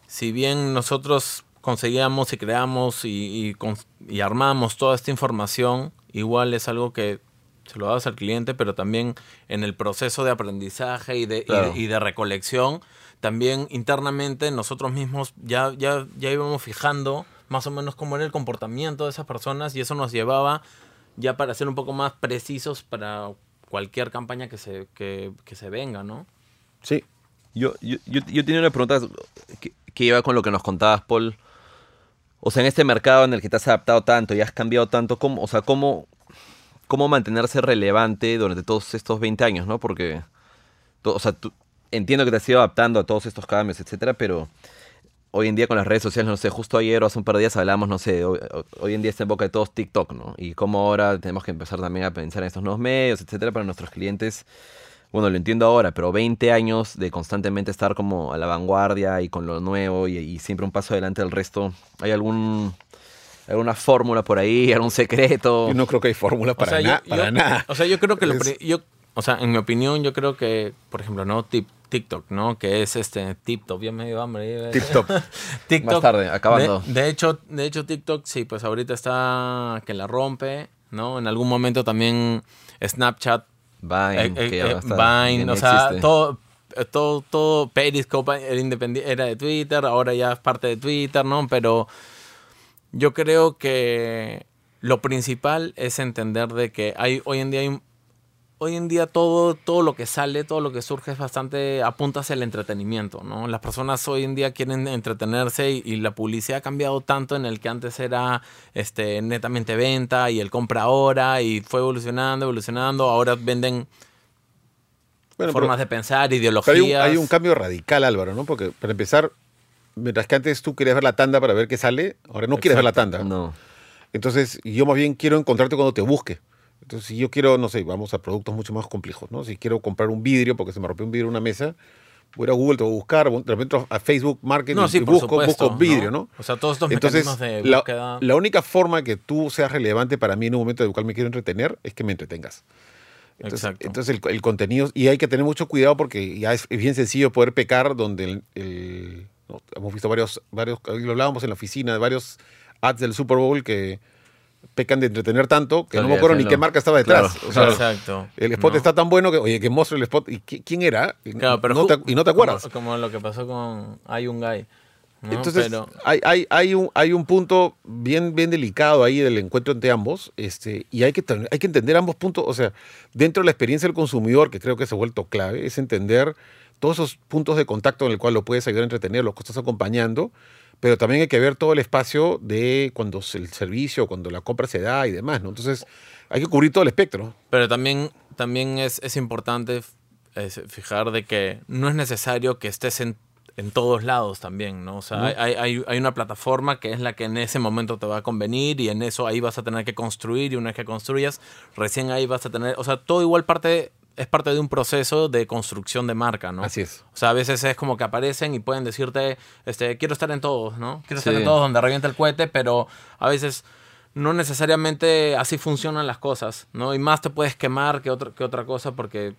si bien nosotros conseguíamos y creamos y, y, y armamos toda esta información, igual es algo que se lo dabas al cliente, pero también en el proceso de aprendizaje y de, y y de recolección, también internamente nosotros mismos ya, ya, ya íbamos fijando más o menos cómo era el comportamiento de esas personas y eso nos llevaba ya para ser un poco más precisos para cualquier campaña que se, que, que se venga, ¿no? Sí. Yo, yo, yo, yo tenía una pregunta que, iba con lo que nos contabas, Paul. O sea, en este mercado en el que te has adaptado tanto y has cambiado tanto, ¿cómo, o sea, cómo, cómo mantenerse relevante durante todos estos 20 años, ¿no? Porque, o sea, tú- entiendo que te has ido adaptando a todos estos cambios, etcétera, pero hoy en día con las redes sociales, no sé, justo ayer o hace un par de días hablamos, no sé, hoy, hoy en día está en boca de todos TikTok, ¿no? Y cómo ahora tenemos que empezar también a pensar en estos nuevos medios, etcétera, para nuestros clientes. Bueno, lo entiendo ahora, pero 20 años de constantemente estar como a la vanguardia y con lo nuevo y, y siempre un paso adelante del resto. ¿Hay algún alguna fórmula por ahí, algún secreto? Yo no creo que hay fórmula para, o sea, na- yo- para yo- nada. O sea, yo creo que lo Es- yo, o sea, en mi opinión, yo creo que, por ejemplo, no Tip- TikTok, ¿no? Que es este TikTok, ya me dio hambre. Tip top. (laughs) TikTok. Más tarde, acabando. De, de hecho, de hecho TikTok sí, pues ahorita está que la rompe, ¿no? En algún momento también Snapchat Vine, eh, que ya eh, Vine, o sea, existe. todo, todo, todo, Periscope era, independi- era de Twitter, ahora ya es parte de Twitter, ¿no? Pero yo creo que lo principal es entender de que hay, hoy en día hay Hoy en día todo, todo lo que sale, todo lo que surge es bastante apunta hacia el entretenimiento, ¿no? Las personas hoy en día quieren entretenerse y, y la publicidad ha cambiado tanto en el que antes era este, netamente venta y el compra ahora y fue evolucionando, evolucionando. Ahora venden Bueno, pero- formas de pensar, Pero ideologías. hay un, hay un cambio radical, Álvaro, ¿no? Porque para empezar, mientras que antes tú querías ver la tanda para ver qué sale, ahora no quieres ver la tanda. No. Entonces, yo más bien quiero encontrarte cuando te busque. Entonces, si yo quiero, no sé, vamos a productos mucho más complejos, ¿no? Si quiero comprar un vidrio, porque se me rompió un vidrio en una mesa, voy a Google, te voy a buscar, de repente a Facebook Marketing No, sí, y busco, supuesto, busco vidrio, ¿no? ¿no? O sea, todos estos Entonces, mecanismos de la, búsqueda. la única forma que tú seas relevante para mí en un momento en el cual me quiero entretener es que me entretengas. Entonces, Exacto. entonces el, el contenido, y hay que tener mucho cuidado porque ya es, es bien sencillo poder pecar donde el, el- no, hemos visto varios, varios, lo hablábamos en la oficina, de varios ads del Super Bowl que pecan de entretener tanto que no me acuerdo ni qué marca estaba detrás. Claro, O sea, Exacto. el spot ¿no? está tan bueno que, oye, que muestre el spot. ¿Y qui- quién era? Claro, pero no te- y no te acuerdas. Como, como lo que pasó con Hay un Guy. ¿no? Entonces, Pero- hay, hay, hay, un, hay un punto bien, bien delicado ahí del encuentro entre ambos, este, y hay que, hay que entender ambos puntos, o sea, dentro de la experiencia del consumidor, que creo que se ha vuelto clave, es entender todos esos puntos de contacto en el cual lo puedes ayudar a entretener, los que estás acompañando, pero también hay que ver todo el espacio de cuando el servicio, cuando la compra se da y demás, ¿no? Entonces, hay que cubrir todo el espectro. Pero también, también es, es importante es fijar de que no es necesario que estés en, en todos lados también, ¿no? O sea, No. hay, hay, hay una plataforma que es la que en ese momento te va a convenir y en eso ahí vas a tener que construir y una vez que construyas, recién ahí vas a tener, o sea, todo igual parte es parte de un proceso de construcción de marca, ¿no? Así es. O sea, a veces es como que aparecen y pueden decirte, este, quiero estar en todos, ¿no? Quiero estar en todos donde revienta el cohete, pero a veces no necesariamente así funcionan las cosas, ¿no? Y más te puedes quemar que otra, que otra cosa porque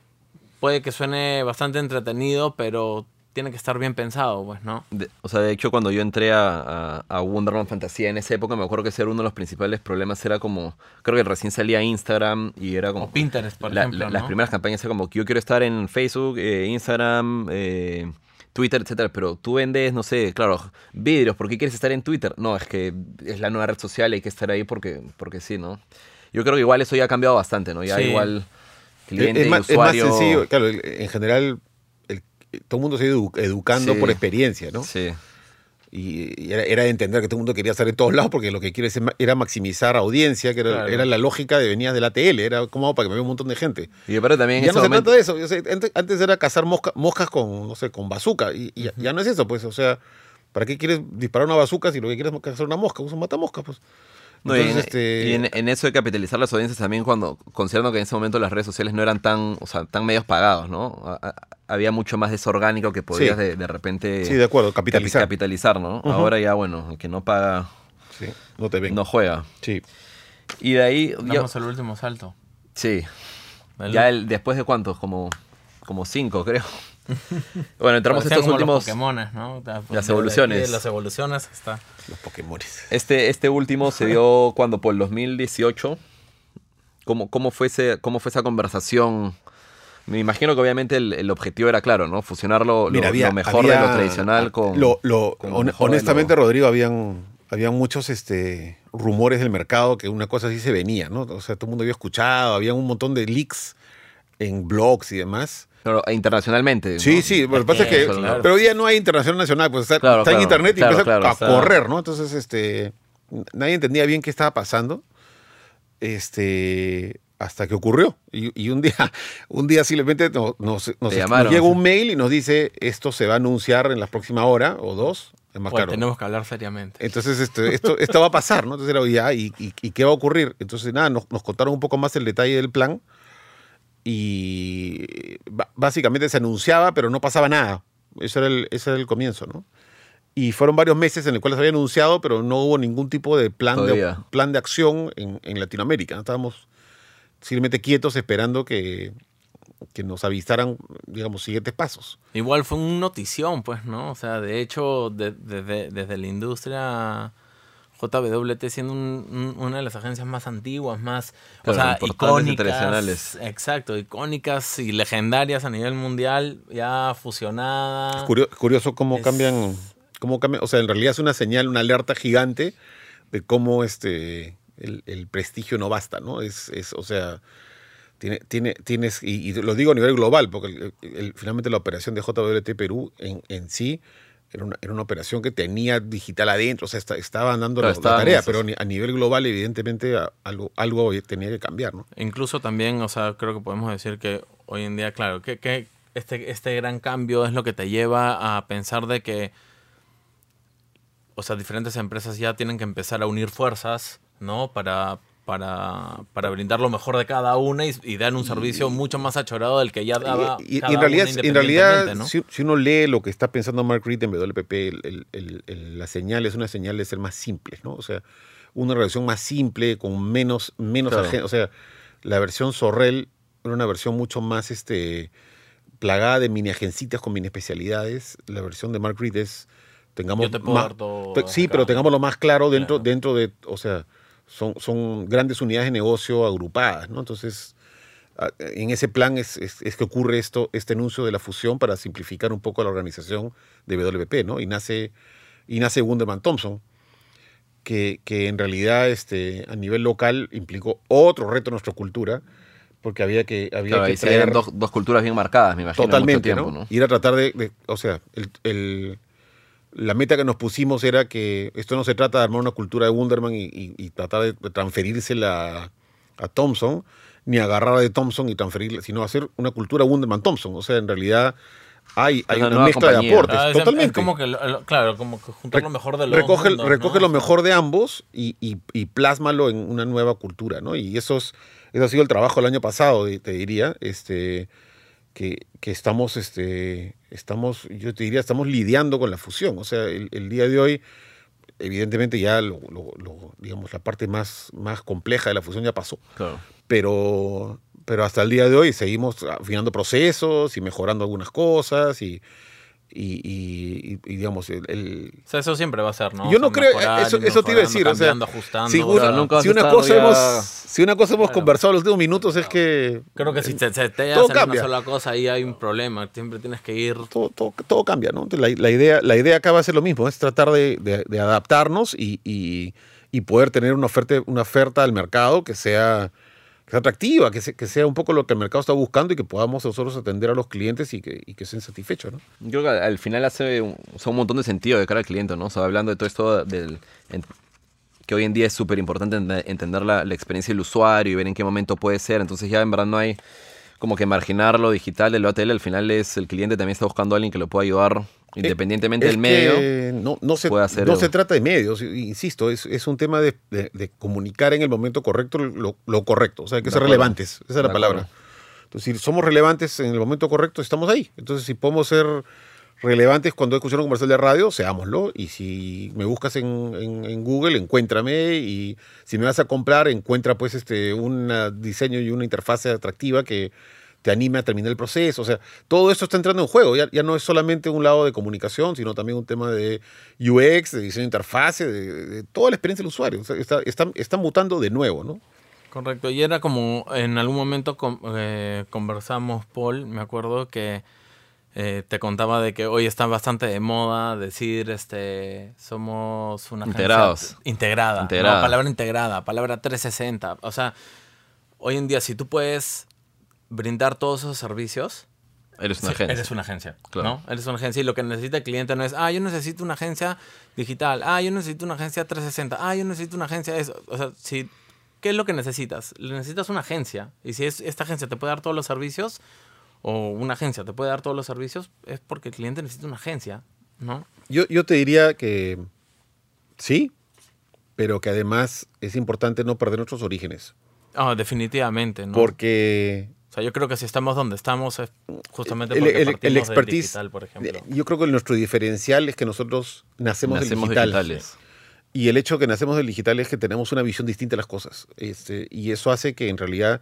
puede que suene bastante entretenido, pero tiene que estar bien pensado, pues, ¿no? De- o sea, de hecho, cuando yo entré a, a, a Wonderman Fantasía en esa época, me acuerdo que ese era uno de los principales problemas. Era como, creo que recién salía Instagram y era como. O Pinterest, por la- ejemplo, la- Las ¿no? primeras campañas era como que yo quiero estar en Facebook, eh, Instagram, eh, Twitter, etcétera. Pero tú vendes, no sé, claro, vidrios. ¿Por qué quieres estar en Twitter? No, es que es la nueva red social y hay que estar ahí porque, porque sí, ¿no? Yo creo que igual eso ya ha cambiado bastante, ¿no? Ya Sí. igual Es, cliente es y más, es más usuario. sencillo, claro, en general todo el mundo se ha ido edu- educando Sí. por experiencia, ¿no? Sí. Y, y era, era de entender que todo el mundo quería estar en todos lados porque lo que quiere era maximizar audiencia, que era, Claro. era la lógica de venías de la TL, era como para que me vea un montón de gente. Y aparte también en ya no se momento- trata de eso. o sea, antes, antes era cazar mosca- moscas con, no sé, con bazooka. Y, y ya- ya no es eso, pues. O sea, ¿para qué quieres disparar una bazooka si lo que quieres es cazar una mosca? Usa un matamoscas, pues. No, y en, este, y en- en eso de capitalizar las audiencias también cuando, considerando que en ese momento las redes sociales no eran tan, o sea, tan medios pagados, ¿no? A- a- había mucho más desorgánico que podías Sí. de, de repente sí, de acuerdo, capi- capitalizar. capitalizar, ¿no? Ahora ya, bueno, el que no paga Sí, no te ven. no juega. Sí. Y de ahí, ya- Damos el último salto. sí, ya el, después de cuántos, como, como cinco, creo. (laughs) bueno, entramos parecían estos los últimos... Pokémones, ¿no? Las evoluciones. Las evoluciones está. Los Pokémones. Este, este último se dio (laughs) cuando por el 2018. ¿Cómo, cómo, fue ese- ¿Cómo fue esa conversación? Me imagino que obviamente el, el objetivo era claro, ¿no? Fusionar lo, lo- Mira, había- lo mejor de lo tradicional con. Lo, lo- con lo hon- mejor de honestamente, lo- Rodrigo, habían, habían muchos este, rumores del mercado que una cosa así se venía, ¿no? O sea, todo el mundo había escuchado, había un montón de leaks en blogs y demás. Pero internacionalmente. Sí, ¿no? sí, lo que pasa es que. claro. Pero hoy día no hay internacional nacional, pues está, Claro, está en internet y claro, empieza claro, a está- correr, ¿no? Entonces, este. Nadie entendía bien qué estaba pasando. Este. Hasta que ocurrió. Y, y un día, (laughs) un día simplemente nos, nos, nos- Te llamaron, nos llega un mail y nos dice esto se va a anunciar en la próxima hora o dos. Es más Pues tenemos que hablar seriamente. Entonces, este, esto, esto va a pasar, ¿no? Entonces era, ya, ¿y, y, y qué va a ocurrir? Entonces, nada, nos, nos contaron un poco más el detalle del plan y básicamente se anunciaba, pero no pasaba nada. Ese era el, ese era el comienzo, ¿no? Y fueron varios meses en los cuales se había anunciado, pero no hubo ningún tipo de plan, de, plan de acción en, en Latinoamérica. Estábamos simplemente quietos esperando que, que nos avisaran, digamos, siguientes pasos. Igual fue un notición, pues, ¿no? O sea, de hecho, de- desde, desde la industria JWT siendo un- un- una de las agencias más antiguas, más, o sea, icónicas. internacionales. Exacto, icónicas y legendarias a nivel mundial, ya fusionadas. Es curio- curioso cómo. Es- cambian, cómo cambian, o sea, en realidad es una señal, una alerta gigante de cómo este el, el prestigio no basta, ¿no? Es, es o sea, tiene, tiene, tienes, y, y lo digo a nivel global, porque el- el- finalmente la operación de JWT Perú en, en sí era una, era una operación que tenía digital adentro, o sea, esta- estaban dando Claro, la- tarea, pero a nivel global, evidentemente, algo, algo tenía que cambiar, ¿no? Incluso también, o sea, creo que podemos decir que hoy en día, claro, que, que este, este gran cambio es lo que te lleva a pensar de que, o sea, diferentes empresas ya tienen que empezar a unir fuerzas, ¿no? Para, para, para brindar lo mejor de cada una y, y dar un servicio mucho más achorado del que ya daba. Y, cada en realidad, una en realidad independientemente, ¿no? si, si uno lee lo que está pensando Mark Reed en WPP, el- el- la señal es una señal de ser más simple, ¿no? O sea, una relación más simple, con menos, menos Claro. O sea, la versión Sorrel era una versión mucho más este, plagada de mini agencitas con mini especialidades. La versión de Mark Reed es, tengamos Yo te puedo más- dar todo te- sí, acá. pero tengámoslo más claro dentro, Claro. dentro de, o sea, son, son grandes unidades de negocio agrupadas, ¿no? Entonces, en ese plan es, es- es que ocurre esto, este anuncio de la fusión para simplificar un poco la organización de WP, ¿no? Y nace, y nace Wunderman Thompson, que, que en realidad este, a nivel local implicó otro reto en nuestra cultura, porque había que, había Claro, que ahí se eran traer- dos, dos culturas bien marcadas, me imagino. mucho Totalmente, tiempo, ¿no? Ir a tratar de, de- o sea, el, el- la meta que nos pusimos era que esto no se trata de armar una cultura de Wunderman y, y- y tratar de transferírsela a Thompson, ni agarrar de Thompson y transferirla, sino hacer una cultura Wunderman Thompson. O sea, en realidad hay, hay una mezcla de aportes, Ah, es- es totalmente. como que, claro, como que juntar lo mejor de los recoge, mundos, recoge ¿no? lo mejor de ambos y, y, y plásmalo en una nueva cultura, ¿no? Y eso, es, eso ha sido el trabajo del año pasado, te diría, este, que, que estamos, este, estamos, yo te diría, estamos lidiando con la fusión. O sea, el, el día de hoy, evidentemente ya, lo, lo- lo- digamos, la parte más, más compleja de la fusión ya pasó Claro. pero, pero hasta el día de hoy seguimos afinando procesos y mejorando algunas cosas y, y, y- y, digamos, el, el- O sea, eso siempre va a ser, ¿no? Yo O no sea, creo, mejorar, eso, eso te iba a decir, o sea, ajustando. si o una, nunca si una cosa ya- hemos, si una cosa hemos Claro. conversado en los últimos minutos es que Creo que si se, se te Todo hace cambia. una sola cosa, ahí hay un problema. Siempre tienes que ir. todo, todo, todo cambia, ¿no? La, la idea, la idea acá va a ser lo mismo, es tratar de, de- de adaptarnos y, y- y poder tener una oferta, una oferta al mercado que sea, que sea atractiva, que, se- que sea un poco lo que el mercado está buscando y que podamos nosotros atender a los clientes y que, y que estén satisfechos, ¿no? Yo creo que al final hace un, un montón de sentido de cara al cliente, ¿no? O sea, hablando de todo esto del... que hoy en día es súper importante ente- entender la, la experiencia del usuario y ver en qué momento puede ser. Entonces ya en verdad no hay como que marginar lo digital de lo ATL. Al final es el cliente también está buscando a alguien que lo pueda ayudar independientemente Es del medio. no, no se, puede hacer no se trata de medios, insisto, es, es un tema de, de- de comunicar en el momento correcto lo, lo correcto, o sea, hay que De ser acuerdo. relevantes, esa es la palabra. Entonces, si somos relevantes en el momento correcto, estamos ahí. Entonces, si podemos ser relevantes cuando escuchar un comercial de radio, seámoslo. Y si me buscas en, en- en Google, encuéntrame. Y si me vas a comprar, encuentra pues este un diseño y una interfase atractiva que te anime a terminar el proceso. O sea, todo esto está entrando en juego. Ya, ya no es solamente un lado de comunicación, sino también un tema de UX, de diseño de interfase, de, toda la experiencia del usuario. Está, está, está mutando de nuevo, ¿no? Correcto. Y era como en algún momento eh, conversamos, Paul, me acuerdo que eh, te contaba de que hoy está bastante de moda decir este somos una Integrados. integrada, Integrada. ¿no? palabra integrada, palabra 360. O sea, hoy en día si tú puedes brindar todos esos servicios, Eres una Sí, agencia. Eres una agencia, Claro. ¿no? Eres una agencia y lo que necesita el cliente no es, ah, yo necesito una agencia digital, ah, yo necesito una agencia 360, ah, yo necesito una agencia eso. O sea, si, ¿qué es lo que necesitas? Necesitas una agencia. Y si es, esta agencia te puede dar todos los servicios, o una agencia te puede dar todos los servicios, es porque el cliente necesita una agencia, ¿no? Yo, yo te diría que sí, pero que además es importante no perder nuestros orígenes. Ah, definitivamente, ¿no? Porque o sea, yo creo que si estamos donde estamos es justamente el, porque el- el del expertise, digital, por ejemplo. yo creo que nuestro diferencial es que nosotros nacemos, Nacemos del digital. digitales. Y el hecho que nacemos del digital es que tenemos una visión distinta de las cosas. Este, y eso hace que en realidad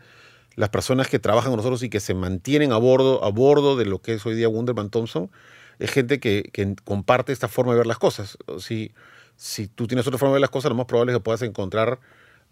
las personas que trabajan con nosotros y que se mantienen a bordo, a bordo de lo que es hoy día Wunderman Thompson, es gente que, que comparte esta forma de ver las cosas. Si, si tú tienes otra forma de ver las cosas, lo más probable es que puedas encontrar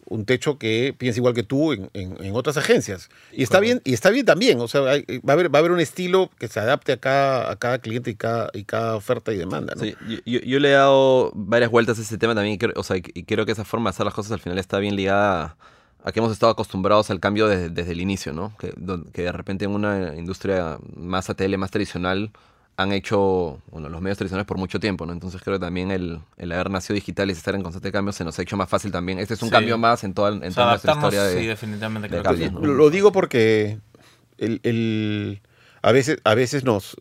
un techo que piense igual que tú en, en- en otras agencias. Y está bien, y está bien también. O sea, hay- va, a haber, va a haber un estilo que se adapte a cada, a cada cliente y cada, y cada oferta y demanda. ¿no? Sí, yo, yo- le he dado varias vueltas a ese tema también, y creo- o sea, y creo que esa forma de hacer las cosas al final está bien ligada a, a que hemos estado acostumbrados al cambio desde, desde el inicio, ¿no? Que, que de repente en una industria más ATL, más tradicional, han hecho bueno, los medios tradicionales por mucho tiempo, ¿no? Entonces creo que también el, el haber nacido digital y estar en constante cambio se nos ha hecho más fácil también. Este es un Sí. cambio más en toda, en O sea, toda nuestra adaptarnos, historia de... sí, definitivamente de creo que cambios, sí. ¿no? Lo, digo porque el, el- a veces, a veces nos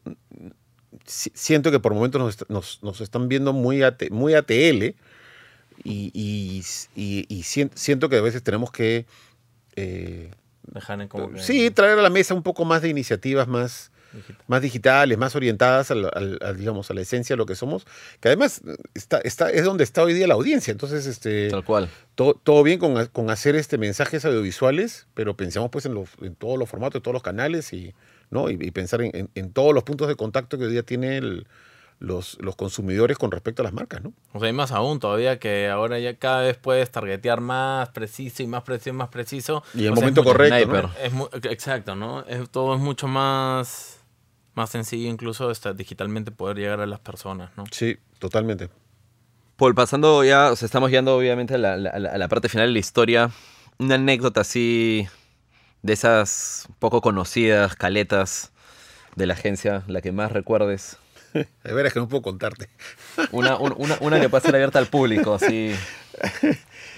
si- siento que por momentos nos, est- nos- nos están viendo muy, AT muy ATL y, y- y- y sien- siento que a veces tenemos que eh, Dejar en como que- sí traer a la mesa un poco más de iniciativas más, digital. más digitales, más orientadas al- al- al, digamos, a la esencia de lo que somos, que además está, está, es donde está hoy día la audiencia. Entonces, este, Tal cual. todo, todo bien con, con hacer este mensajes audiovisuales, pero pensamos pues en, los, en todos los formatos, en todos los canales y, ¿no? y, y pensar en, en- en todos los puntos de contacto que hoy día tienen los, los consumidores con respecto a las marcas. ¿no? O sea, y más aún todavía que ahora ya cada vez puedes targetear más preciso y más preciso y más preciso. Y en el O sea, es momento mucho- correcto. sniper. ¿no? Es mu- exacto, ¿no? Es- todo es mucho más, más sencillo incluso hasta digitalmente poder llegar a las personas, ¿no? Sí, totalmente. Paul, pasando ya, o sea, estamos llegando obviamente a la, la- a la- a la parte final de la historia. Una anécdota así de esas poco conocidas, caletas de la agencia, la que más recuerdes. (laughs) De veras que no puedo contarte. Una, un- una, una que pueda ser abierta al público, así. (laughs)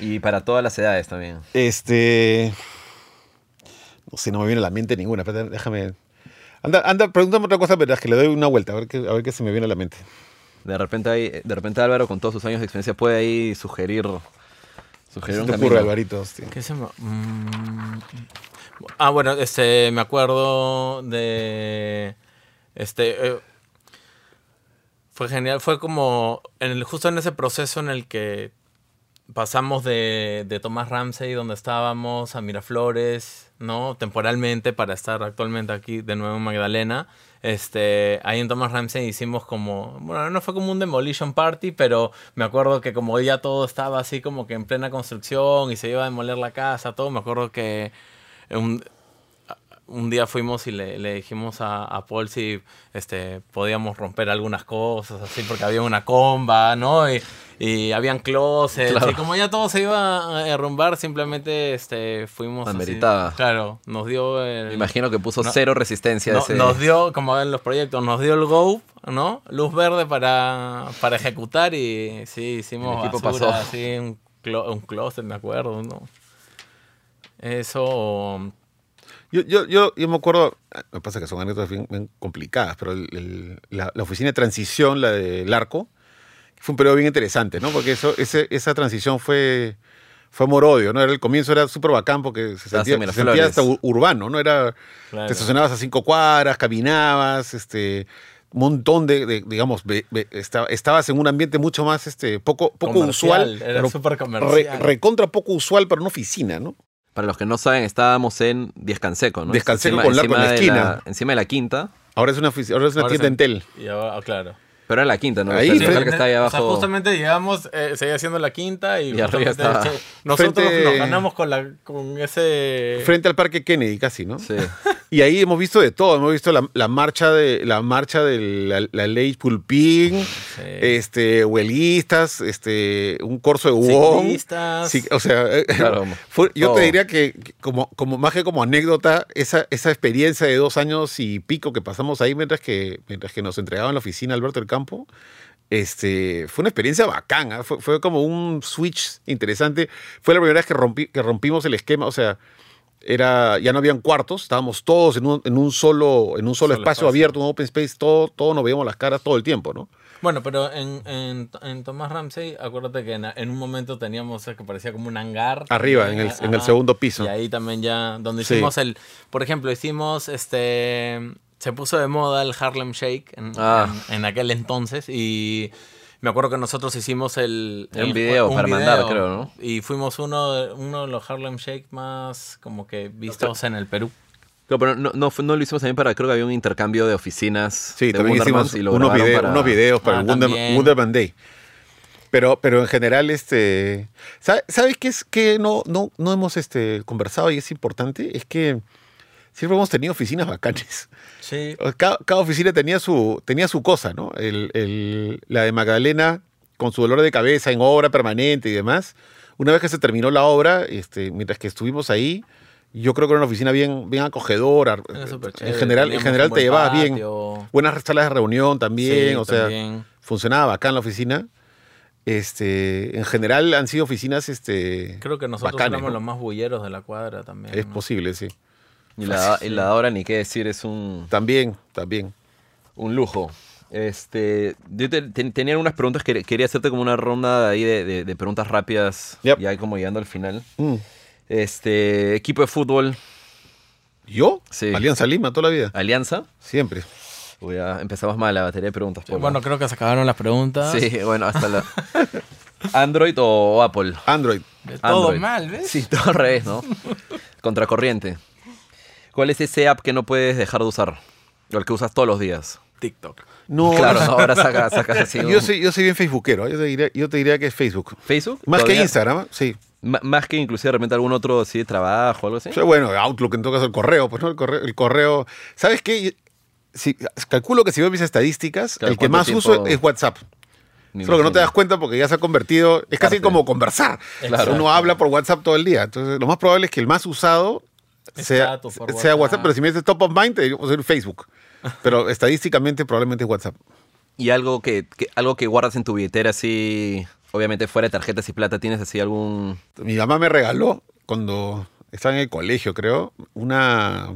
Y para todas las edades también. Este. No sé, no me viene a la mente ninguna. Déjame. Anda, anda, pregúntame otra cosa, pero es que le doy una vuelta, a ver qué, a ver qué se me viene a la mente. De repente, ahí, de repente Álvaro, con todos sus años de experiencia, puede ahí sugerir, ¿Qué sugerir se un te camino. ocurre, Alvarito? Hostia. ¿Qué se me- mm, Ah, bueno, este, me acuerdo de, este, eh, fue genial, fue como, en el, justo en ese proceso en el que pasamos de, de Tomás Ramsey, donde estábamos, a Miraflores, ¿no? Temporalmente para estar actualmente aquí de nuevo en Magdalena. este, ahí en Thomas Ramsey hicimos como, bueno, no fue como un demolition party, pero me acuerdo que como ya todo estaba así como que en plena construcción y se iba a demoler la casa, todo, me acuerdo que un día fuimos y le, le dijimos a, a, Paul si este, podíamos romper algunas cosas, así, porque había una comba, ¿no? Y, y habían closets, claro. y como ya todo se iba a derrumbar, simplemente este, fuimos... Ameritaba. Claro, nos dio... El, Me imagino que puso no, cero resistencia. No, ese... Nos dio, como ven los proyectos, nos dio el go, ¿no? Luz verde para, para ejecutar y sí, hicimos basura, pasó. así, un, clo un closet, me acuerdo, ¿no? Eso yo, yo, yo, yo me acuerdo, me pasa que son anécdotas bien, bien complicadas, pero el, el, la, la, oficina de transición, la del arco, fue un periodo bien interesante, ¿no? Porque eso, ese, esa transición fue, fue amor-odio, ¿no? Era, el comienzo era súper bacán porque se sentía, se sentía hasta urbano, ¿no? Era, claro. te estacionabas a cinco cuadras, caminabas, este un montón de, de digamos, be, be, estaba, estabas en un ambiente mucho más, este, poco, poco usual. Era súper comercial. Re, recontra poco usual para una oficina, ¿no? Para los que no saben, estábamos en Diez Canseco, ¿no? Descanseco con Larco en la esquina. La, encima de la quinta. Ahora es una, ahora es una ahora tienda en. Y ahora, claro. Pero era la quinta, ¿no? Ahí, que está abajo. O sea, justamente llegamos, eh, seguía siendo la quinta y, y arriba estaba. nosotros Frente... nos ganamos con, la, con ese... Frente al Parque Kennedy casi, ¿no? Sí. (laughs) Y ahí hemos visto de todo, hemos visto la, la marcha de la marcha de la, la ley Pulpín, sí. este, huelistas, este, un corso de Wong. Sí, o sea, claro, (laughs) fue, yo todo. te diría que como, como más que como anécdota, esa, esa experiencia de dos años y pico que pasamos ahí mientras que, mientras que nos entregaban la oficina Alberto del Campo, este, fue una experiencia bacana, fue, fue, como un switch interesante. Fue la primera vez que, rompí, que rompimos el esquema, o sea, era, ya no habían cuartos, estábamos todos en un, en un solo, en un solo, solo espacio, espacio, abierto, un open space, todo, todo nos veíamos las caras todo el tiempo, ¿no? Bueno, pero en, en, en Tomás Ramsey, acuérdate que en, en, un momento teníamos que parecía como un hangar. Arriba, en el, ajá, en el segundo piso. Y ahí también ya, donde hicimos sí. el, por ejemplo, hicimos este, se puso de moda el Harlem Shake en, ah. en, en aquel entonces y me acuerdo que nosotros hicimos el, el un video un para video, mandar, creo, ¿no? Y fuimos uno de, uno de los Harlem Shake más como que vistos okay. en el Perú. No, pero no, no, no, lo hicimos también para, creo que había un intercambio de oficinas. Sí, de también Wonderman hicimos y lo unos, video, para... unos videos para ah, el Wonder, Wonderman Day. Pero, pero en general, este, ¿sabes qué es que no, no, no hemos este, conversado y es importante? Es que siempre hemos tenido oficinas bacanes. Sí. Cada, cada oficina tenía su, tenía su cosa, ¿no? El, el, la de Magdalena, con su dolor de cabeza en obra permanente y demás. Una vez que se terminó la obra, este, mientras que estuvimos ahí, yo creo que era una oficina bien, bien acogedora. En general, en general te llevabas bien. Buenas salas de reunión también. Sí, o sea, también. funcionaba bacán la oficina. Este, en general han sido oficinas este, Creo que nosotros bacanes, éramos ¿no? los más bulleros de la cuadra también. Es ¿no? posible, sí. Y la, y la hora, ni qué decir, es un... También, también. Un lujo. Este, yo te, te, tenía unas preguntas que quería hacerte como una ronda ahí de, de, de preguntas rápidas, yep. ya como llegando al final. Mm. Este, equipo de fútbol. ¿Yo? Sí. Alianza Lima, toda la vida. ¿Alianza? Siempre. Uy, ya empezamos mal la batería de preguntas. Bueno, creo que se acabaron las preguntas. Sí, bueno, hasta la... ¿Android o Apple? Android. De todo Android. mal, ¿ves? Sí, todo al revés, ¿no? (laughs) Contracorriente. ¿Cuál es ese app que no puedes dejar de usar? O el que usas todos los días. TikTok. No, claro, no, ahora (laughs) sacas saca así. Yo soy, yo soy bien facebookero. Yo te, diría, yo te diría que es Facebook. ¿Facebook? Más ¿Todavía? que Instagram, sí. M más que inclusive de repente algún otro así de trabajo o algo así. O sea, bueno, Outlook en todo caso el correo, pues no, el correo. El correo ¿Sabes qué? Si, calculo que si veo mis estadísticas, claro, el que más tiempo... uso es WhatsApp. Ni Solo que no te das cuenta porque ya se ha convertido, es casi como conversar. Claro. Uno habla por WhatsApp todo el día. Entonces, lo más probable es que el más usado sea, sea WhatsApp. Pero si me dices top of mind, te digo Facebook. Pero (laughs) estadísticamente probablemente WhatsApp. ¿Y algo que, que, algo que guardas en tu billetera así, obviamente fuera de tarjetas y plata, tienes así algún...? Mi mamá me regaló, cuando estaba en el colegio, creo, una,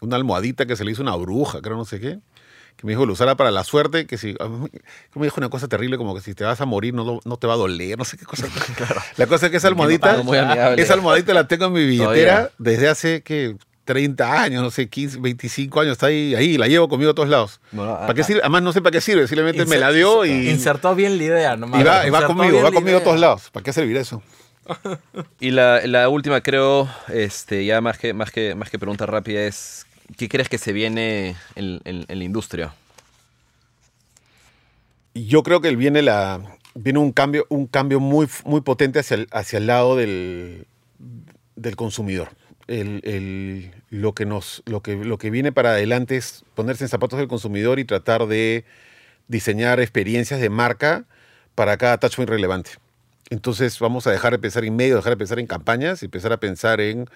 una almohadita que se le hizo una bruja, creo, no sé qué que me dijo que lo usara para la suerte, que si, me dijo una cosa terrible como que si te vas a morir no, no te va a doler, no sé qué cosa. (laughs) Claro. La cosa es que esa almohadita, esa almohadita la tengo en mi billetera Todavía. desde hace que 30 años, no sé, 15, 25 años, está ahí, ahí la llevo conmigo a todos lados. ¿Para qué sirve? Además no sé para qué sirve, simplemente me la dio y... Insertó bien la idea, nomás. Y va, y va conmigo, va conmigo a todos lados. ¿Para qué servirá eso? (laughs) y la, la, última creo, este, ya más que, más, que, más que pregunta rápida es ¿qué crees que se viene en, la industria? Yo creo que viene la viene un cambio un cambio muy muy potente hacia el, hacia el lado del, del consumidor. El, el- lo que nos lo que lo que viene para adelante es ponerse en zapatos del consumidor y tratar de diseñar experiencias de marca para cada touchpoint relevante. Entonces vamos a dejar de pensar en medio, dejar de pensar en campañas y empezar a pensar en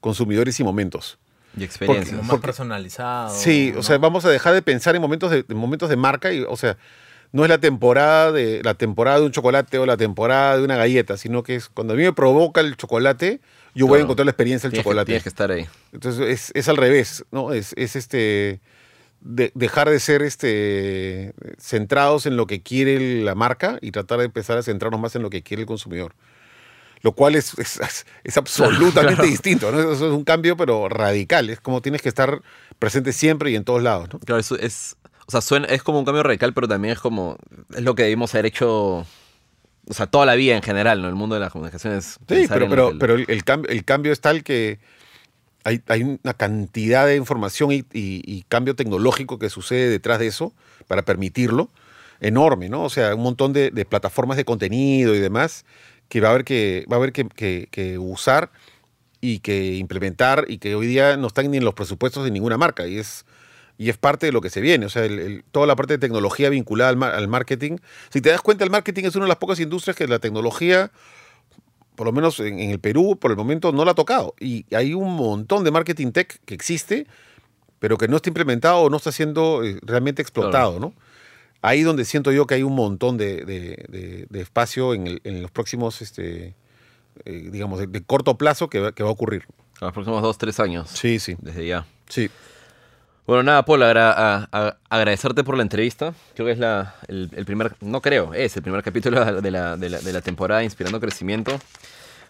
consumidores y momentos. Y experiencias. Como más Porque- personalizado. Sí, o sea, vamos a dejar de pensar en momentos de, en momentos de marca y, o sea, no es la temporada de la temporada de un chocolate o la temporada de una galleta, sino que es cuando a mí me provoca el chocolate, yo voy a encontrar la experiencia del Tienes que- chocolate. tienes que estar ahí. Entonces es, es al revés, ¿no? Es, es este de- dejar de ser este centrados en lo que quiere la marca y tratar de empezar a centrarnos más en lo que quiere el consumidor. Lo cual es, es, es absolutamente claro. (laughs) distinto, ¿no? Eso es un cambio, pero radical. Es como tienes que estar presente siempre y en todos lados, ¿no? Claro, eso es. O sea, suena, es como un cambio radical, pero también es como. Es lo que debimos haber hecho. O sea, toda la vida en general, ¿no? El mundo de las comunicaciones. Sí, pero, pero, que- pero el, el cambio, el cambio es tal que hay, hay una cantidad de información y, y- y cambio tecnológico que sucede detrás de eso para permitirlo, enorme, ¿no? O sea, un montón de, de plataformas de contenido y demás que va a haber que, va a haber que, que- que usar y que implementar y que hoy día no están ni en los presupuestos de ninguna marca y es, y es parte de lo que se viene. O sea, el- el- toda la parte de tecnología vinculada al, al marketing. Si te das cuenta, el marketing es una de las pocas industrias que la tecnología por lo menos en, en el Perú, por el momento no la ha tocado. Y hay un montón de marketing tech que existe, pero que no está implementado o no está siendo eh, realmente explotado, ¿no? Ahí donde siento yo que hay un montón de, de- de- de espacio en, el- en los próximos, este, eh, digamos, de, corto plazo que va, que va a ocurrir. a los próximos dos, tres años. Sí, sí, Desde ya. sí. Bueno, nada, Paul, agra- a- a- agradecerte por la entrevista. Creo que es la, el, el primer, no creo, es el primer capítulo de la, de la, de la temporada Inspirando Crecimiento.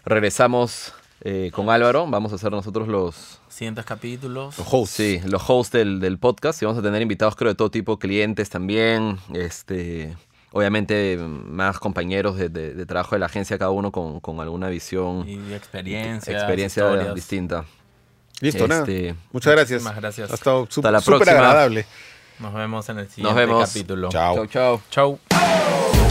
Regresamos eh, con Álvaro, vamos a hacer nosotros los, Siguientes capítulos. Los hosts. sí, los hosts del, del podcast y vamos a tener invitados creo de todo tipo, clientes también, este, obviamente más compañeros de, de- de trabajo de la agencia, cada uno con, con alguna visión, Y experiencia historias. distinta. Listo, nada. Este, Muchas gracias. muchísimas gracias. Ha estado Hasta la súper próxima. agradable. Nos vemos en el siguiente vemos. capítulo. Chao. Chau, chau. Chau.